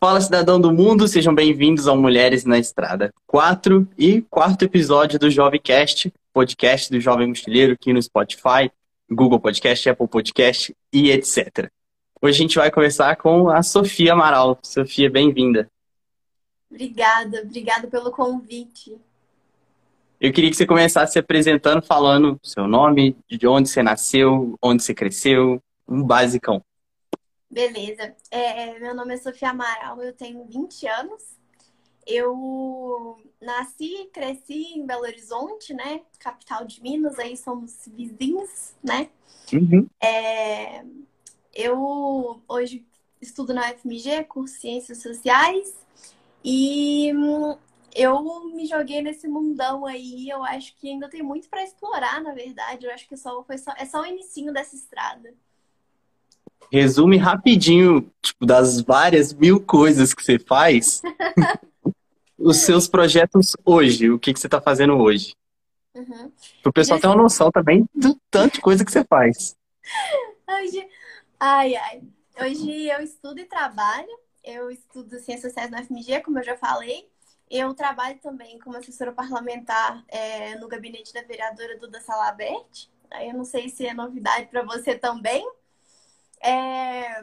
Fala, cidadão do mundo, sejam bem-vindos ao Mulheres na Estrada 4 e quarto episódio do Jovemcast, podcast do Jovem Mochileiro aqui no Spotify, Google Podcast, Apple Podcast e etc. Hoje a gente vai conversar com a Sofia Amaral. Sofia, bem-vinda. Obrigada, obrigada pelo convite. Eu queria que você começasse se apresentando, falando seu nome, de onde você nasceu, onde você cresceu, um basicão. Beleza. É, meu nome é Sofia Amaral, eu tenho 20 anos. Eu nasci e cresci em Belo Horizonte, né? Capital de Minas, aí somos vizinhos, né? Uhum. É, eu hoje estudo na UFMG, curso Ciências Sociais, e hum, eu me joguei nesse mundão aí. Eu acho que ainda tem muito para explorar, na verdade. Eu acho que só, foi só, é só o inicinho dessa estrada. Resume rapidinho, tipo, das várias mil coisas que você faz, os seus projetos hoje, o que, que você está fazendo hoje. Uhum. Para o pessoal ter uma noção também do tanto de coisa que você faz. Hoje, ai, ai. Hoje eu estudo e trabalho. Eu estudo Ciências Sociais na FMG, como eu já falei. Eu trabalho também como assessora parlamentar é, no gabinete da vereadora Duda Salabert. Aí eu não sei se é novidade para você também. É,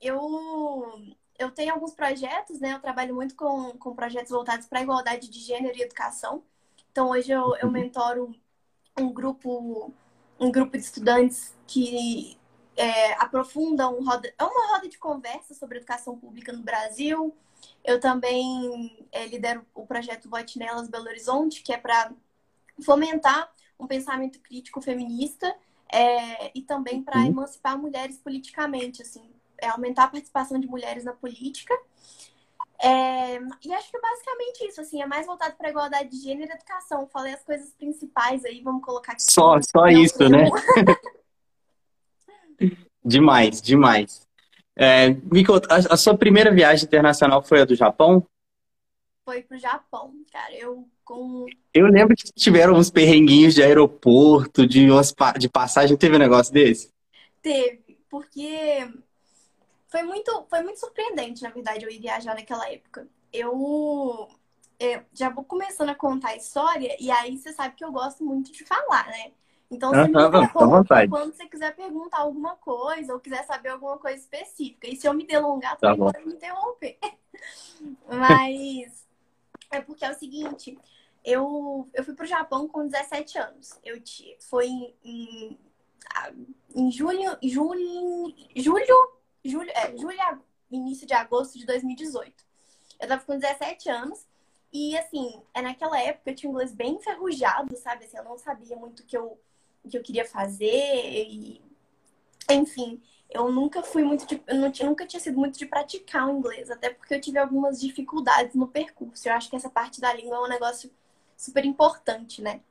eu, eu tenho alguns projetos, né? Eu trabalho muito com, com projetos voltados para a igualdade de gênero e educação. Então, hoje eu, eu mentoro um grupo, um grupo de estudantes que é, aprofundam roda, é uma roda de conversa sobre educação pública no Brasil. Eu também é, lidero o projeto Vote Nelas Belo Horizonte, que é para fomentar um pensamento crítico feminista é, e também para emancipar mulheres politicamente, assim, é aumentar a participação de mulheres na política. É, e acho que basicamente isso, assim, é mais voltado para igualdade de gênero e educação. Falei as coisas principais aí, vamos colocar aqui. Só, só isso, né? demais, demais. É, Miko, a, a sua primeira viagem internacional foi a do Japão? Foi pro Japão, cara. Eu com. Eu lembro que tiveram uns perrenguinhos de aeroporto, de, umas, de passagem. Teve um negócio desse? Teve, porque foi muito, foi muito surpreendente, na verdade, eu ir viajar naquela época. Eu, eu já vou começando a contar a história, e aí você sabe que eu gosto muito de falar, né? Então, você me interrompe quando você quiser perguntar alguma coisa ou quiser saber alguma coisa específica. E se eu me delongar, tá também pode me interromper. Mas é porque é o seguinte, eu, eu fui pro Japão com 17 anos. Eu foi em, em julho, julho, julho, julho, é, julho, início de agosto de 2018. Eu tava com 17 anos e assim, é naquela época eu tinha inglês bem enferrujado, sabe? Assim, eu não sabia muito o que eu, o que eu queria fazer e enfim, eu nunca fui muito de, eu não, nunca tinha sido muito de praticar o inglês, até porque eu tive algumas dificuldades no percurso. Eu acho que essa parte da língua é um negócio super importante, né?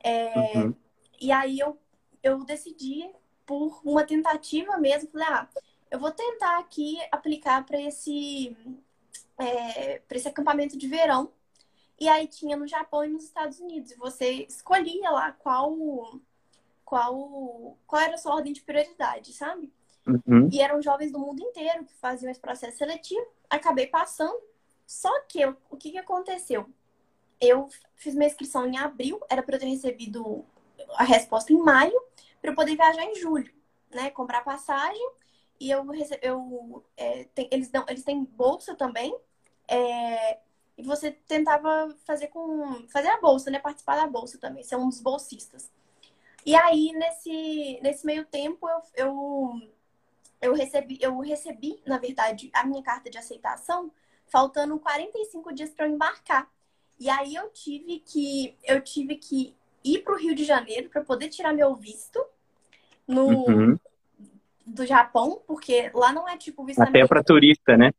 É, uhum. E aí eu, eu decidi, por uma tentativa mesmo, falei, ah, eu vou tentar aqui aplicar para esse, é, para esse acampamento de verão. E aí tinha no Japão e nos Estados Unidos. E você escolhia lá qual, qual, qual era a sua ordem de prioridade, sabe? Uhum. E eram jovens do mundo inteiro que faziam esse processo seletivo. Acabei passando. Só que o que, que aconteceu? eu fiz minha inscrição em abril, era para eu ter recebido a resposta em maio, para eu poder viajar em julho, né? Comprar passagem. E eu, eu é, tem, eles, dão, eles têm bolsa também. É, e você tentava fazer com. fazer a bolsa, né? Participar da bolsa também, ser um dos bolsistas. E aí, nesse, nesse meio tempo, eu, eu, eu, recebi, eu recebi, na verdade, a minha carta de aceitação, faltando 45 dias para eu embarcar. E aí eu tive que eu tive que ir para o Rio de Janeiro para poder tirar meu visto no uhum. do Japão, porque lá não é tipo visto até para turista, né?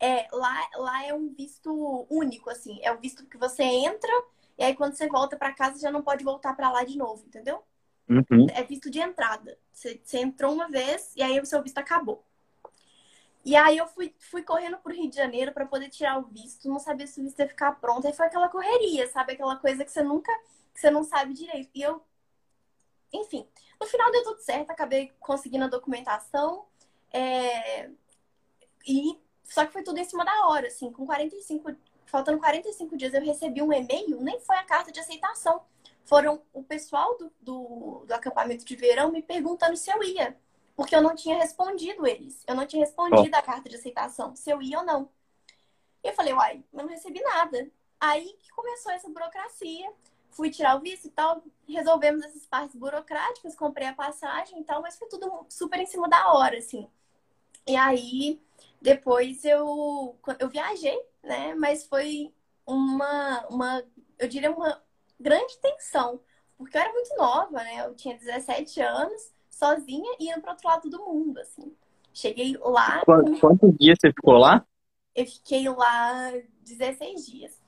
É, lá lá é um visto único assim, é o visto que você entra e aí quando você volta para casa já não pode voltar para lá de novo, entendeu? Uhum. É visto de entrada. Você, você entrou uma vez e aí o seu visto acabou. E aí eu fui, fui correndo pro Rio de Janeiro para poder tirar o visto, não sabia se o visto ia ficar pronto. Aí foi aquela correria, sabe? Aquela coisa que você nunca, que você não sabe direito. E eu, enfim, no final deu tudo certo, acabei conseguindo a documentação. É... E só que foi tudo em cima da hora, assim, com 45, faltando 45 dias eu recebi um e-mail, nem foi a carta de aceitação. Foram o pessoal do, do, do acampamento de verão me perguntando se eu ia, porque eu não tinha respondido eles. Eu não tinha respondido oh. a carta de aceitação, se eu ia ou não. E eu falei, uai, eu não recebi nada. Aí que começou essa burocracia. Fui tirar o visto e tal, resolvemos essas partes burocráticas, comprei a passagem e tal, mas foi tudo super em cima da hora, assim. E aí, depois eu, eu viajei, né? Mas foi uma, uma, eu diria, uma grande tensão. Porque eu era muito nova, né? Eu tinha 17 anos, sozinha, e indo para outro lado do mundo, assim. Cheguei lá. Quantos, quantos dias você ficou lá? Eu fiquei lá 16 dias.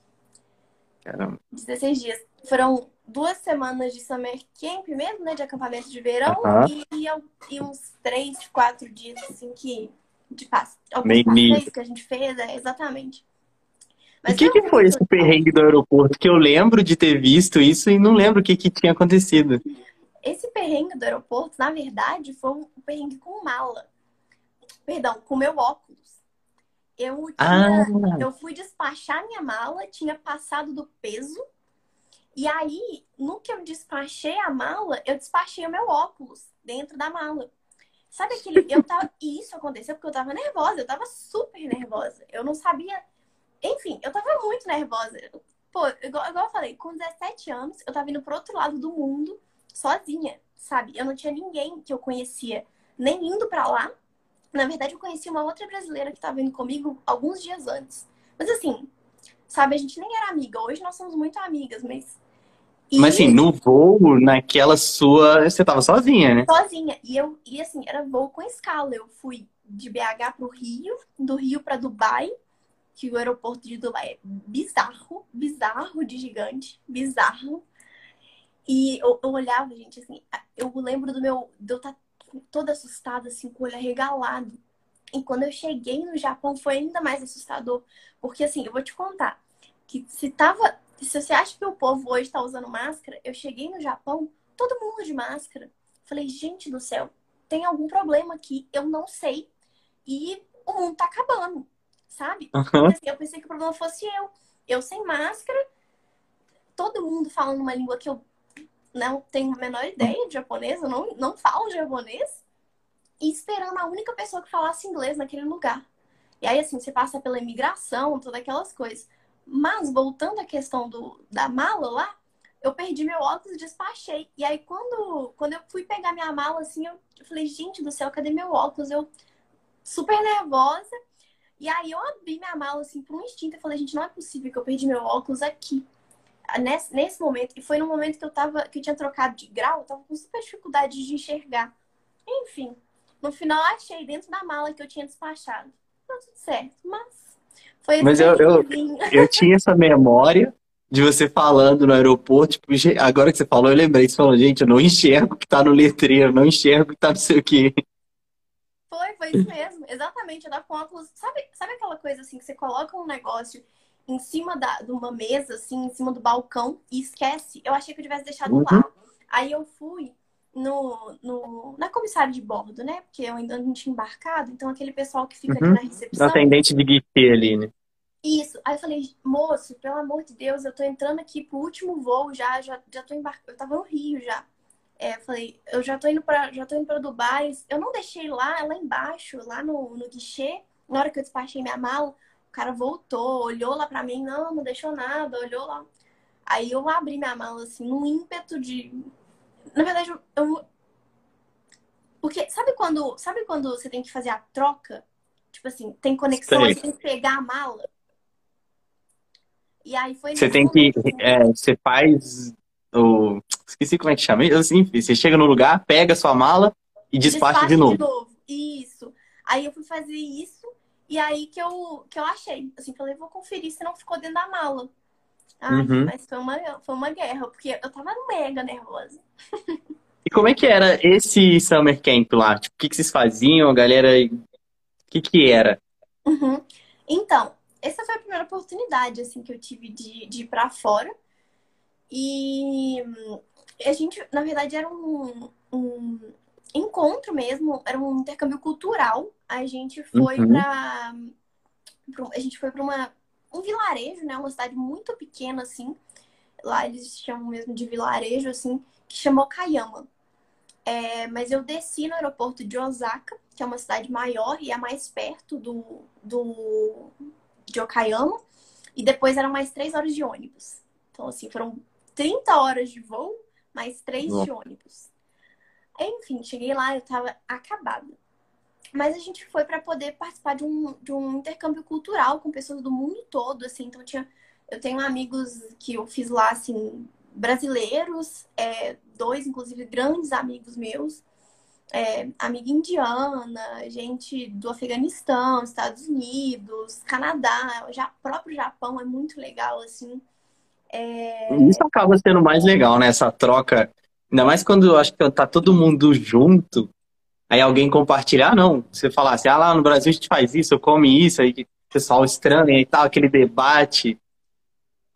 Caramba. 16 dias. Foram duas semanas de summer camp mesmo, né? De acampamento de verão. E, e, uns três, quatro dias, assim, que... De passe. Alguns passeios que a gente fez, é, exatamente. Mas o que, que foi esse perrengue do aeroporto? Que eu lembro de ter visto isso e não lembro o que, que tinha acontecido. Esse perrengue do aeroporto, na verdade, foi um perrengue com mala. Perdão, com meu óculos. Eu, tinha, ah. eu fui despachar minha mala, tinha passado do peso. E aí, no que eu despachei a mala, eu despachei o meu óculos dentro da mala. Sabe aquele. Eu tava. E isso aconteceu porque eu tava nervosa, eu tava super nervosa. Eu não sabia. Enfim, eu tava muito nervosa. Pô, igual, igual eu falei, com 17 anos, eu tava indo pro outro lado do mundo, sozinha, sabe? Eu não tinha ninguém que eu conhecia, nem indo para lá, na verdade, eu conheci uma outra brasileira que estava indo comigo alguns dias antes. Mas assim, sabe, a gente nem era amiga. Hoje nós somos muito amigas, mas. E... Mas assim, no voo, naquela sua. Você tava sozinha, né? Sozinha. E eu, e assim, era voo com escala. Eu fui de BH pro Rio, do Rio para Dubai, que o aeroporto de Dubai é bizarro, bizarro de gigante, bizarro. E eu, eu olhava, gente, assim, eu lembro do meu. De eu estar tá toda assustada, assim, com o olho arregalado. E quando eu cheguei no Japão foi ainda mais assustador. Porque, assim, eu vou te contar que se tava. Se você acha que o povo hoje tá usando máscara, eu cheguei no Japão, todo mundo de máscara. Falei, gente do céu, tem algum problema aqui, eu não sei. E o mundo tá acabando, sabe? Uhum. Assim, eu pensei que o problema fosse eu. Eu sem máscara, todo mundo falando uma língua que eu não tenho a menor ideia de japonês, eu não, não falo japonês, e esperando a única pessoa que falasse inglês naquele lugar. E aí, assim, você passa pela imigração, todas aquelas coisas. Mas, voltando à questão do, da mala lá, eu perdi meu óculos e despachei. E aí, quando, quando eu fui pegar minha mala, assim, eu, eu falei, gente do céu, cadê meu óculos? Eu, super nervosa. E aí, eu abri minha mala, assim, por um instinto. Eu falei, gente, não é possível que eu perdi meu óculos aqui nesse, nesse momento, e foi no momento que eu tava, que eu tinha trocado de grau, eu tava com super dificuldade de enxergar. Enfim, no final achei dentro da mala que eu tinha despachado. Tá tudo certo, mas foi Mas eu, eu, eu tinha essa memória de você falando no aeroporto, tipo, agora que você falou, eu lembrei, você falou, gente, eu não enxergo o que tá no letreiro, não enxergo o que tá não sei o quê. Foi, foi isso mesmo, exatamente, eu tava com óculos, sabe, sabe aquela coisa assim, que você coloca um negócio em cima da, de uma mesa, assim, em cima do balcão, e esquece. Eu achei que eu tivesse deixado uhum. lá. Aí eu fui no, no, na comissária de bordo, né? Porque eu ainda não tinha embarcado, então aquele pessoal que fica uhum. aqui na recepção. atendente de guichê ali, né? Isso. Aí eu falei, moço, pelo amor de Deus, eu tô entrando aqui pro último voo já, já, já tô embarcando. Eu tava no Rio já. É, falei, eu já tô indo para já tô indo para Dubai. Eu não deixei lá, lá embaixo, lá no, no guichê, na hora que eu despachei minha mala. O cara voltou, olhou lá pra mim, não, não deixou nada, olhou lá. Aí eu abri minha mala, assim, num ímpeto de. Na verdade, eu. Porque sabe quando. Sabe quando você tem que fazer a troca? Tipo assim, tem conexão, você tem que pegar a mala. E aí foi. Você tem que. Assim, é, você faz o. Esqueci como é que chama. Assim, você chega no lugar, pega a sua mala e despacha, despacha de, novo. de novo. Isso. Aí eu fui fazer isso. E aí que eu, que eu achei. Assim, falei, vou conferir se não ficou dentro da mala. Ai, uhum. mas foi uma, foi uma guerra, porque eu tava mega nervosa. E como é que era esse summer camp lá? Tipo, o que, que vocês faziam, a galera? O que que era? Uhum. Então, essa foi a primeira oportunidade, assim, que eu tive de, de ir pra fora. E a gente, na verdade, era um, um encontro mesmo, era um intercâmbio cultural. A gente foi uhum. para a gente foi para uma um vilarejo, né? Uma cidade muito pequena, assim. Lá eles chamam mesmo de vilarejo, assim, que chamou Kayama. É, mas eu desci no aeroporto de Osaka, que é uma cidade maior e é mais perto do, do de Okayama. E depois eram mais três horas de ônibus. Então, assim, foram 30 horas de voo, mais três de ônibus. Enfim, cheguei lá, eu tava acabada. Mas a gente foi para poder participar de um, de um intercâmbio cultural com pessoas do mundo todo, assim. Então, tinha, eu tenho amigos que eu fiz lá, assim, brasileiros, é, dois, inclusive, grandes amigos meus. É, amiga indiana, gente do Afeganistão, Estados Unidos, Canadá, já próprio Japão é muito legal, assim. É... Isso acaba sendo mais legal, né? Essa troca. Ainda mais quando eu acho que tá todo mundo junto, aí alguém compartilhar, ah, não. Você falar assim, ah, lá no Brasil a gente faz isso, eu come isso, aí o pessoal estranha e tal, aquele debate.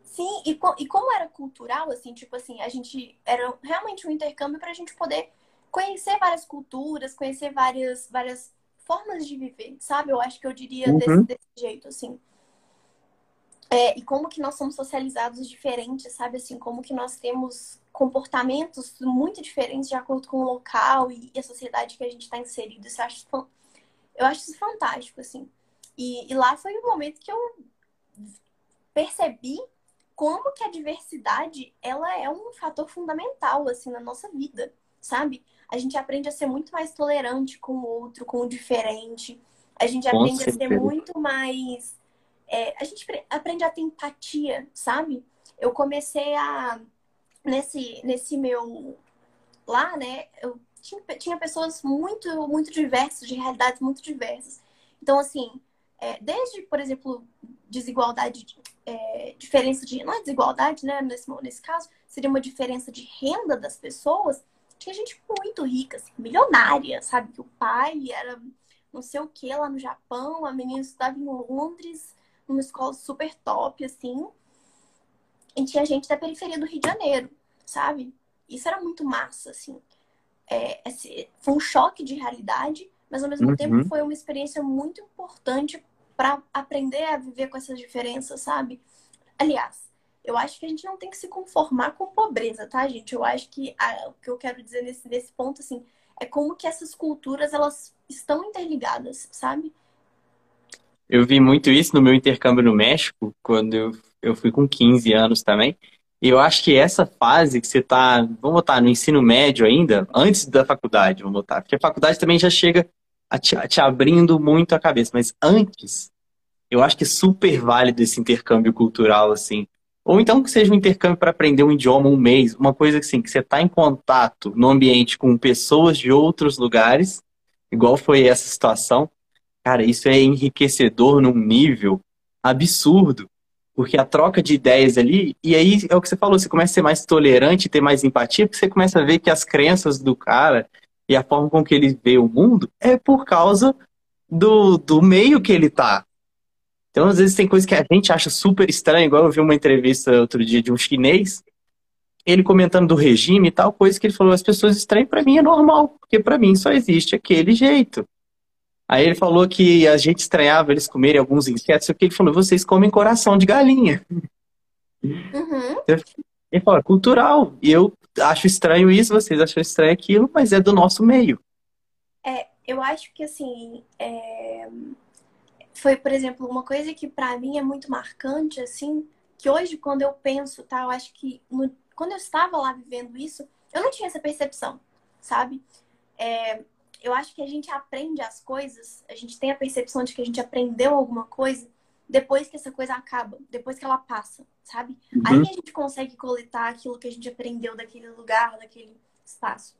Sim, e, e como era cultural, assim, tipo assim, a gente era realmente um intercâmbio para a gente poder conhecer várias culturas, conhecer várias, várias formas de viver, sabe? Eu acho que eu diria uhum. desse, desse, jeito, assim. É, e como que nós somos socializados diferentes, sabe? Assim, como que nós temos comportamentos muito diferentes de acordo com o local e, e a sociedade que a gente está inserido. Isso eu acho, eu acho isso fantástico, assim. E, e lá foi o momento que eu percebi como que a diversidade ela é um fator fundamental assim na nossa vida, sabe? A gente aprende a ser muito mais tolerante com o outro, com o diferente. A gente com aprende certeza. a ser muito mais é, a gente aprende a ter empatia, sabe? Eu comecei a nesse nesse meu lá, né? Eu tinha, tinha pessoas muito muito diversas, de realidades muito diversas. Então assim, é, desde, por exemplo, desigualdade, é, diferença de. Não é desigualdade, né? Nesse, nesse caso, seria uma diferença de renda das pessoas. Tinha gente muito rica, assim, milionária, sabe? Que o pai era não sei o que lá no Japão, a menina estudava em Londres, numa escola super top, assim. E tinha gente da periferia do Rio de Janeiro, sabe? Isso era muito massa, assim. É, esse, foi um choque de realidade, mas ao mesmo uhum. tempo foi uma experiência muito importante para aprender a viver com essas diferenças, sabe? Aliás, eu acho que a gente não tem que se conformar com pobreza, tá, gente? Eu acho que a, o que eu quero dizer nesse, nesse ponto, assim, é como que essas culturas, elas estão interligadas, sabe? Eu vi muito isso no meu intercâmbio no México, quando eu, eu fui com 15 anos também. E eu acho que essa fase que você está, vamos botar, no ensino médio ainda, antes da faculdade, vamos botar, porque a faculdade também já chega te, te abrindo muito a cabeça. Mas antes, eu acho que é super válido esse intercâmbio cultural, assim. Ou então que seja um intercâmbio para aprender um idioma um mês, uma coisa assim, que você está em contato no ambiente com pessoas de outros lugares, igual foi essa situação. Cara, isso é enriquecedor num nível absurdo, porque a troca de ideias ali, e aí é o que você falou, você começa a ser mais tolerante, ter mais empatia, porque você começa a ver que as crenças do cara e a forma com que ele vê o mundo é por causa do, do meio que ele tá. Então, às vezes, tem coisas que a gente acha super estranha, igual eu vi uma entrevista outro dia de um chinês, ele comentando do regime e tal, coisa que ele falou, as pessoas estranhas para mim é normal, porque para mim só existe aquele jeito. Aí ele falou que a gente estranhava eles comerem alguns insetos, o que ele falou, vocês comem coração de galinha. Uhum. Ele falou, é cultural. E eu acho estranho isso, vocês acham estranho aquilo, mas é do nosso meio. É, eu acho que assim, é... foi, por exemplo, uma coisa que para mim é muito marcante, assim, que hoje quando eu penso, tá, eu acho que no... quando eu estava lá vivendo isso, eu não tinha essa percepção, sabe? É... Eu acho que a gente aprende as coisas, a gente tem a percepção de que a gente aprendeu alguma coisa depois que essa coisa acaba, depois que ela passa, sabe? Uhum. Aí a gente consegue coletar aquilo que a gente aprendeu daquele lugar, daquele espaço.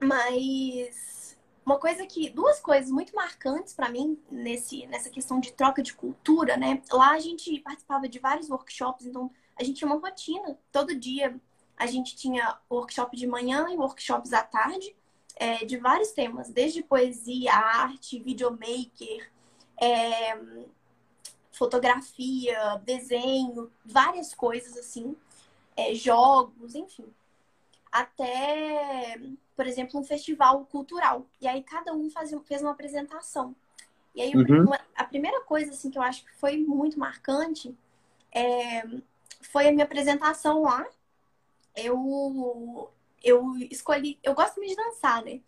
Mas uma coisa que duas coisas muito marcantes para mim nesse nessa questão de troca de cultura, né? Lá a gente participava de vários workshops, então a gente tinha uma rotina. Todo dia a gente tinha workshop de manhã e workshops à tarde, é, de vários temas, desde poesia, arte, videomaker, é, fotografia, desenho, várias coisas assim, é, jogos, enfim. Até, por exemplo, um festival cultural. E aí cada um fazia, fez uma apresentação. E aí, Uhum. uma- a primeira coisa assim que eu acho que foi muito marcante é, foi a minha apresentação lá. Eu eu escolhi, eu gosto muito de dançar, né?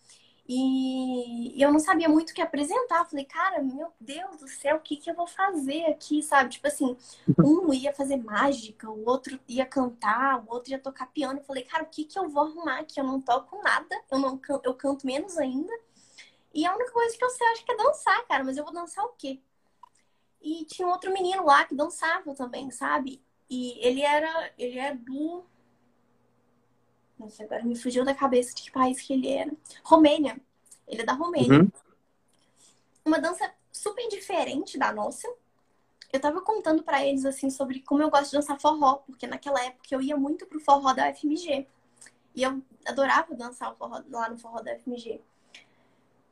E, e eu não sabia muito o que apresentar. Eu Falei, cara, meu Deus do céu, o que que eu vou fazer aqui, sabe? Tipo assim, um ia fazer mágica, o outro ia cantar, o outro ia tocar piano. Eu falei, cara, o que que eu vou arrumar aqui? Eu não toco nada, eu não can- eu canto menos ainda. E a única coisa que eu sei, acho que é dançar, cara. Mas eu vou dançar o quê? E tinha um outro menino lá que dançava também, sabe? E ele era, ele é do. Nossa, agora me fugiu da cabeça de que país que ele era. Romênia. Ele é da Romênia. Uhum. Uma dança super diferente da nossa. Eu tava contando pra eles, assim, sobre como eu gosto de dançar forró, porque naquela época eu ia muito pro forró da UFMG. E eu adorava dançar o forró, lá no forró da UFMG.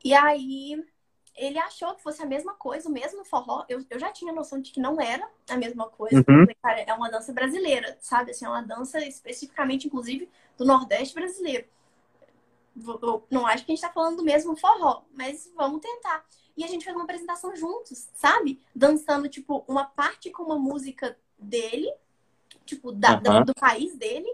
E aí, ele achou que fosse a mesma coisa, o mesmo forró. Eu, eu já tinha noção de que não era a mesma coisa. Uhum. porque cara, é uma dança brasileira, sabe? Assim, é uma dança especificamente, inclusive, do Nordeste brasileiro. Eu Não acho que a gente tá falando do mesmo forró, mas vamos tentar. E a gente fez uma apresentação juntos, sabe? Dançando, tipo, uma parte com uma música dele, tipo, da, da- Aham. do país dele,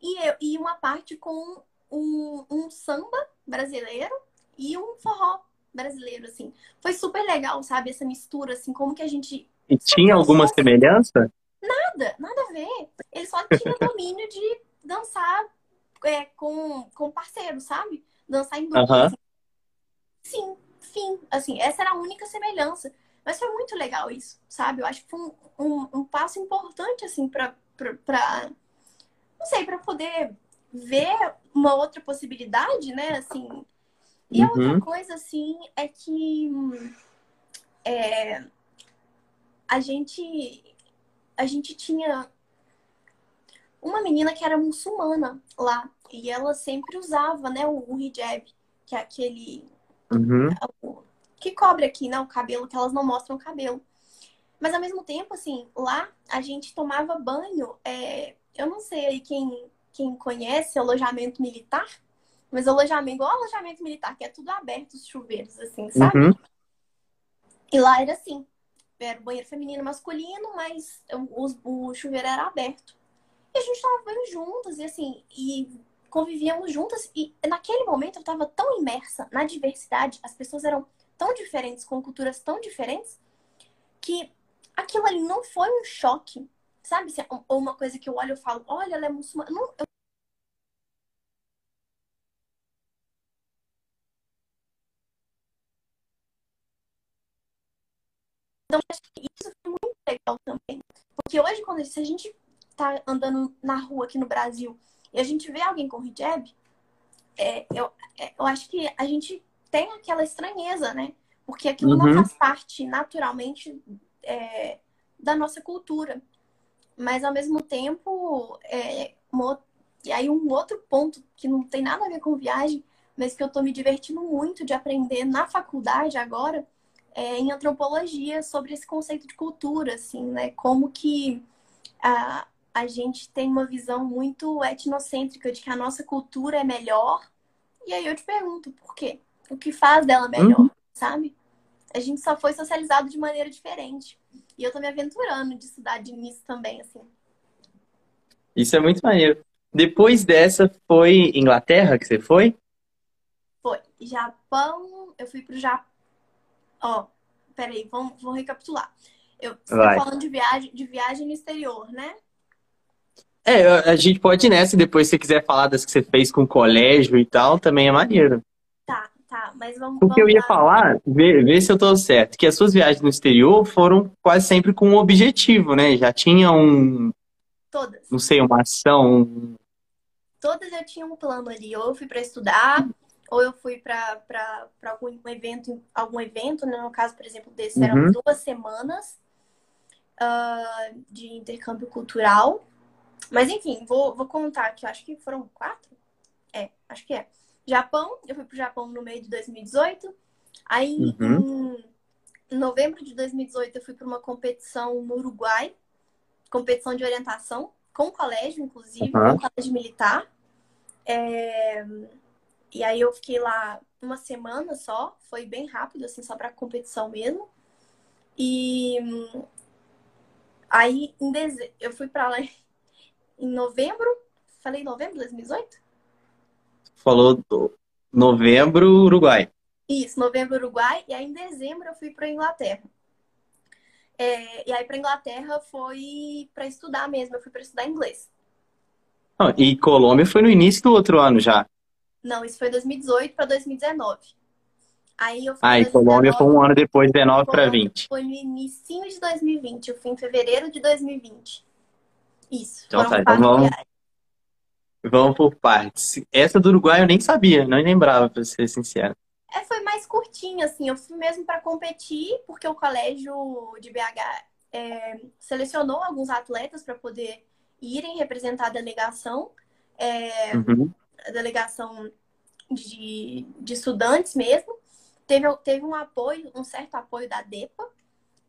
e, eu, e uma parte com um, um samba brasileiro e um forró brasileiro, assim. Foi super legal, sabe? Essa mistura, assim, como que a gente. E tinha alguma semelhança? Nada, nada a ver. Ele só tinha domínio de dançar é, com, com parceiro, sabe? Dançar em dupla. Aham. assim. Sim, fim. Assim, essa era a única semelhança. Mas foi muito legal isso, sabe? Eu acho que foi um, um, um passo importante, assim, pra, pra, pra- Não sei, pra poder ver uma outra possibilidade, né? Assim. E a outra Uhum. coisa, assim, é que é, a gente a gente tinha uma menina que era muçulmana lá e ela sempre usava, né, o, o hijab, que é aquele Uhum. o- que cobre aqui, né, o cabelo, que elas não mostram o cabelo. Mas ao mesmo tempo, assim, lá a gente tomava banho. é, eu não sei aí quem, quem conhece alojamento militar, mas alojamento, igual alojamento militar, que é tudo aberto, os chuveiros, assim, sabe? Uhum. E lá era assim. Era o banheiro feminino e masculino, mas o, o chuveiro era aberto. E a gente tava banho juntas, e assim, e convivíamos juntas. E naquele momento eu tava tão imersa na diversidade, as pessoas eram tão diferentes, com culturas tão diferentes, que aquilo ali não foi um choque. Sabe? Ou uma coisa que eu olho e falo, olha, ela é muçulmana. Não, eu Então, acho que isso foi muito legal também. Porque hoje, quando se a gente tá andando na rua aqui no Brasil e a gente vê alguém com hijab, é, eu, é, eu acho que a gente tem aquela estranheza, né? Porque aquilo não Uhum. faz parte naturalmente é, da nossa cultura. Mas ao mesmo tempo, é, uma e aí um outro ponto que não tem nada a ver com viagem, mas que eu tô me divertindo muito de aprender na faculdade agora, é, em antropologia sobre esse conceito de cultura, assim, né? Como que a, a gente tem uma visão muito etnocêntrica de que a nossa cultura é melhor. E aí eu te pergunto, por quê? O que faz dela melhor, Uhum. sabe? A gente só foi socializado de maneira diferente. E eu tô me aventurando de estudar nisso também, assim. Isso é muito maneiro. Depois dessa, foi Inglaterra que você foi? Foi Japão, eu fui pro Japão. Ó, peraí, vamos, vamos recapitular. Eu, tá falando de viagem, de viagem no exterior, né? É, a gente pode ir nessa e depois se você quiser falar das que você fez com o colégio e tal, também é maneiro. Tá, tá, mas vamos. Porque eu vamos ia lá. falar, ver, ver se eu tô certo, que as suas viagens no exterior foram quase sempre com um objetivo, né? Já tinha um, Todas. não sei, uma ação. um- Todas eu tinha um plano ali. Ou eu fui para estudar, ou eu fui para algum evento, algum evento, né? No caso, por exemplo, desse, eram Uhum. duas semanas ah, de intercâmbio cultural. Mas enfim, vou, vou contar que acho que foram quatro. É, acho que é. Japão, eu fui pro Japão no meio de 2018. Aí Uhum. em novembro de 2018 eu fui para uma competição no Uruguai, competição de orientação, com o colégio, inclusive, Uhum. com o colégio militar. É, E aí eu fiquei lá uma semana só, foi bem rápido, assim, só para competição mesmo. E aí em dezembro, eu fui para lá em novembro, falei novembro de 2018? Falou do novembro, Uruguai. Isso, novembro, Uruguai, e aí em dezembro eu fui para Inglaterra. É, e aí para Inglaterra foi para estudar mesmo, eu fui para estudar inglês. Ah, e Colômbia foi no início do outro ano já. Não, isso foi 2018 para 2019. Aí eu fui Ah, e 2019, Colômbia foi um ano depois, 19 para Colômbia 20. Foi no início de 2020, eu fui em fevereiro de 2020. Isso, Então tá, então vamos- viagens. Vamos por partes. Essa do Uruguai eu nem sabia, não lembrava, pra ser sincero. É, foi mais curtinho, assim. Eu fui mesmo para competir, porque o colégio de BH é, selecionou alguns atletas para poder irem representar a delegação, é, Uhum. A delegação de, de estudantes mesmo. Teve, teve um apoio, um certo apoio da DEPA,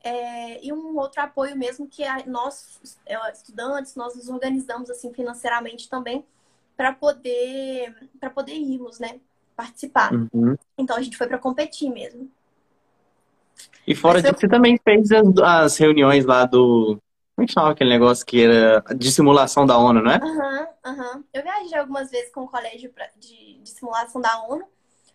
é, e um outro apoio mesmo que a- nós, é, estudantes, nós nos organizamos assim financeiramente também para poder, para poder irmos, né? Participar. Uhum. Então a gente foi para competir mesmo. E fora eu- disso, você também fez as, as reuniões lá do. Como é que chamava aquele negócio que era de simulação da ONU, não é? Aham, aham. Eu viajei algumas vezes com o colégio de, de simulação da ONU,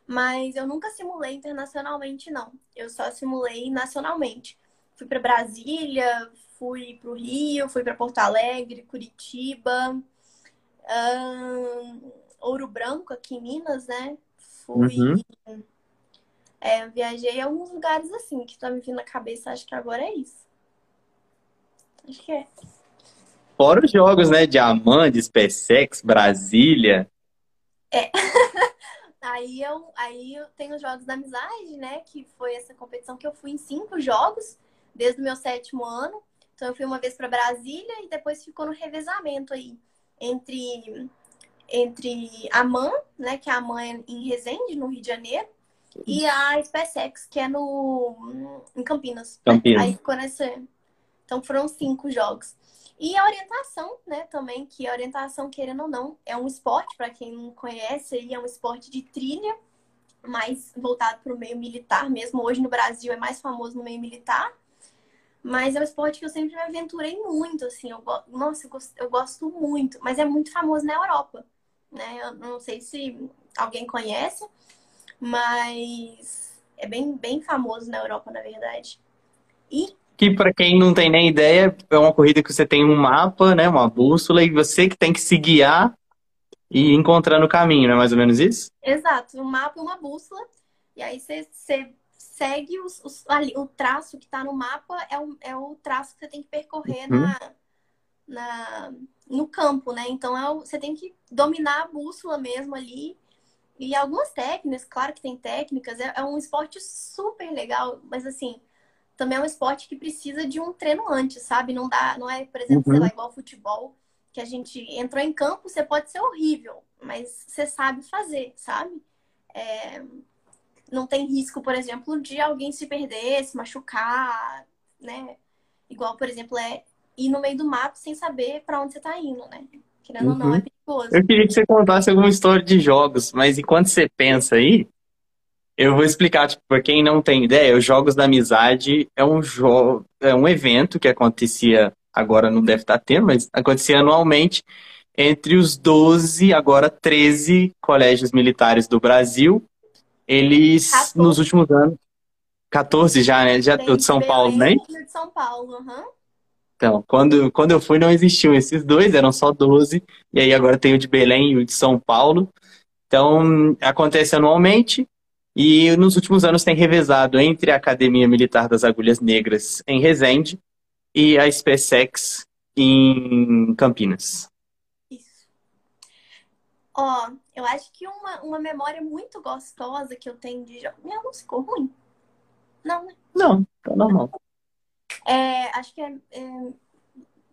mas eu nunca simulei internacionalmente, não. Eu só simulei nacionalmente. Fui para Brasília, fui para o Rio, fui para Porto Alegre, Curitiba, Ouro Branco, aqui em Minas, né? Fui. Uhum. É, viajei a alguns lugares assim, que tá me vindo na cabeça, acho que agora é isso. Acho que é. Fora os jogos, né? Diamante, SpaceX, Brasília. Aí eu, aí eu tenho os Jogos da Amizade, né? Que foi essa competição que eu fui em cinco jogos, desde o meu sétimo ano. Então eu fui uma vez para Brasília e depois ficou no revezamento aí entre, entre a MAN, né? Que é a MAN é em Resende, no Rio de Janeiro, e a SpaceX, que é no, em Campinas. Campinas. Aí ficou nessa. Então foram cinco jogos. E a orientação, né, também, que a orientação, querendo ou não, é um esporte, para quem não conhece, aí é um esporte de trilha, mais voltado para o meio militar mesmo. Hoje no Brasil é mais famoso no meio militar, mas é um esporte que eu sempre me aventurei muito, assim. Eu, go- nossa, eu gosto, eu gosto muito, mas é muito famoso na Europa, né? Eu não sei se alguém conhece, mas é bem, bem famoso na Europa, na verdade. E Que para quem não tem nem ideia, é uma corrida que você tem um mapa, né? Uma bússola, e você que tem que se guiar e ir encontrando o caminho, não é mais ou menos isso? Exato, um mapa e uma bússola. E aí você, você segue os, os- ali, o traço que está no mapa é o, é o traço que você tem que percorrer Uhum. na, na, no campo, né? Então é o- você tem que dominar a bússola mesmo ali. E algumas técnicas, claro que tem técnicas, é, é um esporte super legal, mas assim, também é um esporte que precisa de um treino antes, sabe? Não dá, não é, por exemplo, sei Uhum. lá, igual futebol, que a gente entrou em campo, você pode ser horrível, mas você sabe fazer, sabe? É, não tem risco, por exemplo, de alguém se perder, se machucar, né? Igual, por exemplo, é ir no meio do mato sem saber para onde você tá indo, né? Querendo ou não, Uhum. é perigoso. Eu queria que você contasse alguma história de jogos, mas enquanto você pensa aí, eu vou explicar, tipo, para quem não tem ideia, os Jogos da Amizade é um jogo, é um evento que acontecia, agora não deve estar tendo, mas acontecia anualmente entre os 12, agora 13 colégios militares do Brasil. Eles, 14. nos últimos anos, 14 já, né? Já, Tem de São Paulo, né? de São Paulo, aham. Então, quando, quando eu fui, não existiam esses dois, eram só 12, e aí agora tem o de Belém e o de São Paulo. Então, acontece anualmente, e nos últimos anos tem revezado entre a Academia Militar das Agulhas Negras em Resende e a SpaceX em Campinas. Isso. Ó, eu acho que uma, uma memória muito gostosa que eu tenho de jogo. Meu, não ficou ruim. Não, né? Não, tá normal. É, acho que é, é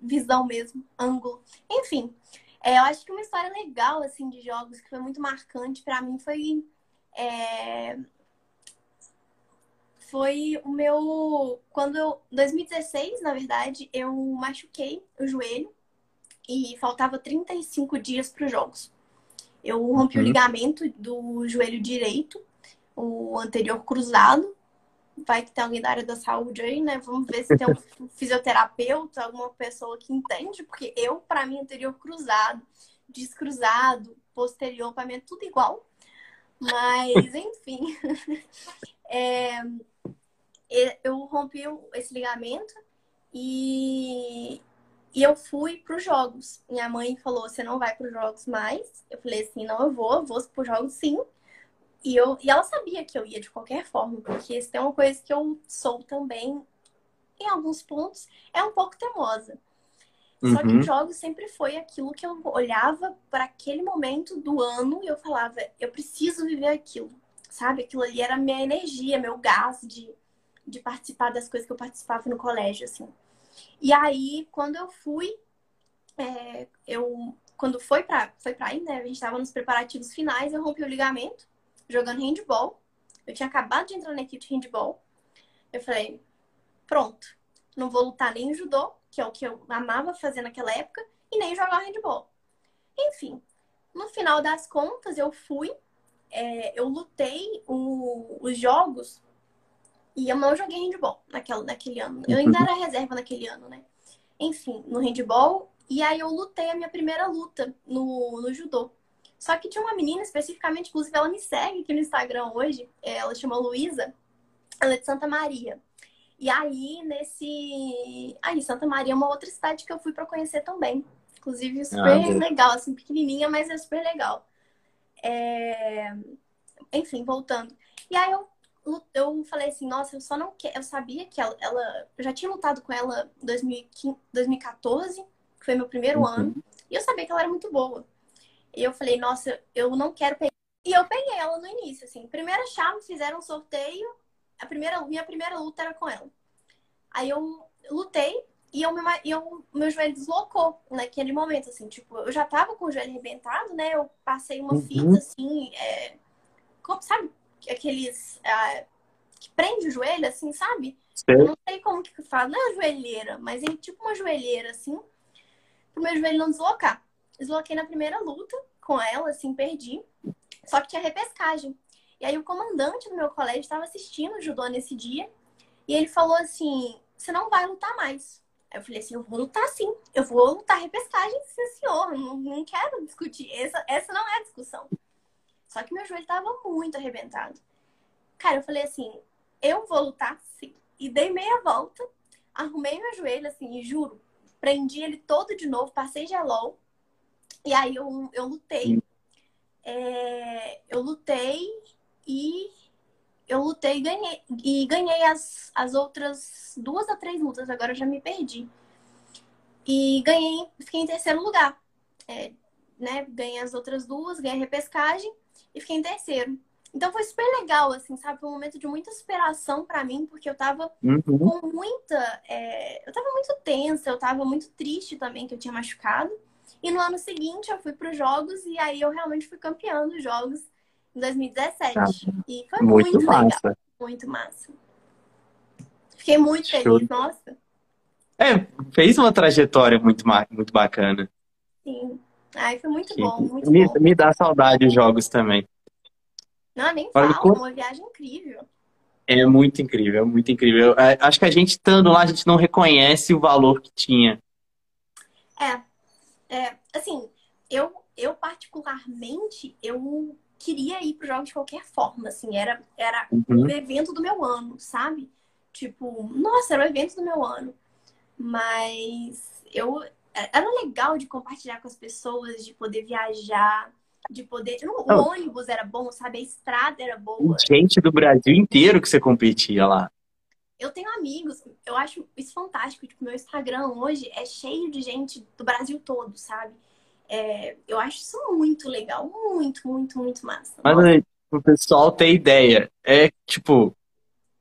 visão mesmo, ângulo. Enfim, é, eu acho que uma história legal, assim, de jogos que foi muito marcante pra mim foi... é, foi o meu... Quando eu... 2016, na verdade, eu machuquei o joelho e faltava 35 dias para os jogos. Eu rompi o Uhum. ligamento do joelho direito o anterior cruzado. Vai que tem alguém da área da saúde aí, né? Vamos ver se tem um fisioterapeuta, alguma pessoa que entende, porque eu, para mim, anterior cruzado, descruzado, posterior, para mim é tudo igual. Mas, enfim. é, eu rompi esse ligamento e, e eu fui para os jogos. Minha mãe falou: Você não vai para os jogos mais? Eu falei assim: Não, eu vou, eu vou para os jogos sim. E, eu, e ela sabia que eu ia de qualquer forma, porque isso é uma coisa que eu sou também, em alguns pontos, é um pouco teimosa. Só que uhum. jogos sempre foi aquilo que eu olhava para aquele momento do ano e eu falava, eu preciso viver aquilo, sabe? Aquilo ali era minha energia, meu gás de, de participar das coisas que eu participava no colégio, assim. E aí, quando eu fui, é, eu quando foi para foi para aí, né? A gente estava nos preparativos finais, eu rompi o ligamento jogando handball. Eu tinha acabado de entrar na equipe de handball. Eu falei, pronto, não vou lutar nem em judô, que é o que eu amava fazer naquela época, e nem jogar handball. Enfim, no final das contas, eu fui, é, eu lutei o, os jogos e eu não joguei handball naquele, naquele ano. Eu ainda era reserva naquele ano, né? Enfim, no handball. E aí eu lutei a minha primeira luta no, no judô. Só que tinha uma menina especificamente, inclusive ela me segue aqui no Instagram hoje, é, ela chama Luísa, ela é de Santa Maria. E aí, nesse. Aí, Santa Maria é uma outra cidade que eu fui para conhecer também. Inclusive, ah, super ah, legal, assim, pequenininha, mas é super legal. É... Enfim, voltando. E aí eu, eu falei assim, nossa, eu só não quero. Eu sabia que ela, ela. Eu já tinha lutado com ela em 2014, que foi meu primeiro uhum. ano. E eu sabia que ela era muito boa. E eu falei, nossa, eu não quero pegar. E eu peguei ela no início, assim. Primeira chave, fizeram um sorteio. A primeira, minha primeira luta era com ela. Aí eu lutei e eu, eu, meu joelho deslocou naquele momento, assim. Tipo, eu já tava com o joelho arrebentado, né? Eu passei uma uhum. fita, assim, é, como, sabe? Aqueles... É, que prende o joelho, assim, sabe? Eu não sei como que fala. Não é joelheira, mas é tipo uma joelheira, assim. Pro meu joelho não deslocar desloquei na primeira luta com ela, assim, perdi. Só que tinha repescagem. E aí o comandante do meu colégio estava assistindo o judô nesse dia. E ele falou assim: você não vai lutar mais. Aí eu falei assim: eu vou lutar sim. Eu vou lutar repescagem, sim, senhor. Não, não quero discutir. Essa, essa não é a discussão. Só que meu joelho estava muito arrebentado. Cara, eu falei assim: eu vou lutar sim. E dei meia volta, arrumei meu joelho, assim, e juro, prendi ele todo de novo, passei gelol e aí eu, eu lutei. É, eu lutei e eu lutei e ganhei. E ganhei as, as outras duas a três lutas, agora eu já me perdi. E ganhei, fiquei em terceiro lugar. É, né? Ganhei as outras duas, ganhei a repescagem e fiquei em terceiro. Então foi super legal, assim, sabe? Foi um momento de muita superação para mim, porque eu tava uhum. com muita. É... Eu tava muito tensa, eu tava muito triste também que eu tinha machucado. E no ano seguinte eu fui para os jogos e aí eu realmente fui campeã dos jogos em 2017. Ah, e foi muito, muito massa. legal. Muito massa. Fiquei muito Show. feliz, nossa. É, fez uma trajetória muito, muito bacana. Sim. Ai, foi muito Sim. bom, muito me, bom. Me dá saudade os jogos também. Não, nem fala, como... uma viagem incrível. É muito incrível, muito incrível. É, acho que a gente estando lá, a gente não reconhece o valor que tinha. É, é, assim, eu, eu particularmente, eu queria ir para jogos de qualquer forma, assim, era, era uhum. o evento do meu ano, sabe? Tipo, nossa, era o evento do meu ano. Mas eu era legal de compartilhar com as pessoas, de poder viajar, de poder. O oh. ônibus era bom, sabe? A estrada era boa. Gente do Brasil inteiro que você competia lá eu tenho amigos, eu acho isso fantástico. Tipo, meu Instagram hoje é cheio de gente do Brasil todo, sabe? É, eu acho isso muito legal, muito, muito, muito massa. Mas o pessoal ter ideia, é tipo,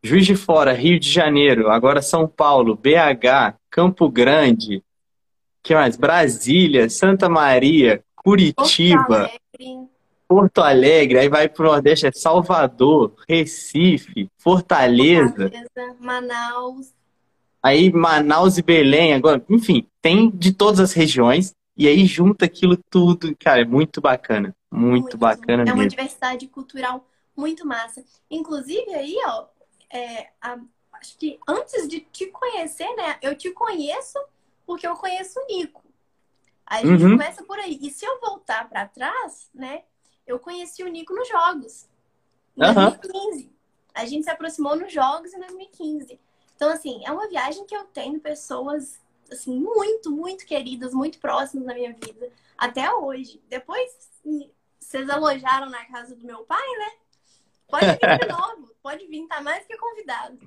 Juiz de Fora, Rio de Janeiro, agora São Paulo, BH, Campo Grande, que mais? Brasília, Santa Maria, Curitiba. Porto Alegre, aí vai pro Nordeste, é Salvador, Recife, Fortaleza. Fortaleza, Manaus. Aí Manaus e Belém, agora, enfim, tem de todas as regiões. E aí junta aquilo tudo, cara, é muito bacana. Muito, muito bacana É mesmo. uma diversidade cultural Muito massa. Inclusive, aí, ó, é, a, acho que antes de te conhecer, né? Eu te conheço porque eu conheço o Nico. Aí a gente uhum. começa por aí. E se eu voltar para trás, né? Eu conheci o Nico nos jogos. Em uhum. 2015. A gente se aproximou nos jogos em 2015. Então, assim, é uma viagem que eu tenho pessoas, assim, muito, muito queridas, muito próximas na minha vida. Até hoje. Depois, vocês alojaram na casa do meu pai, né? Pode vir de novo. Pode vir, tá mais que convidado.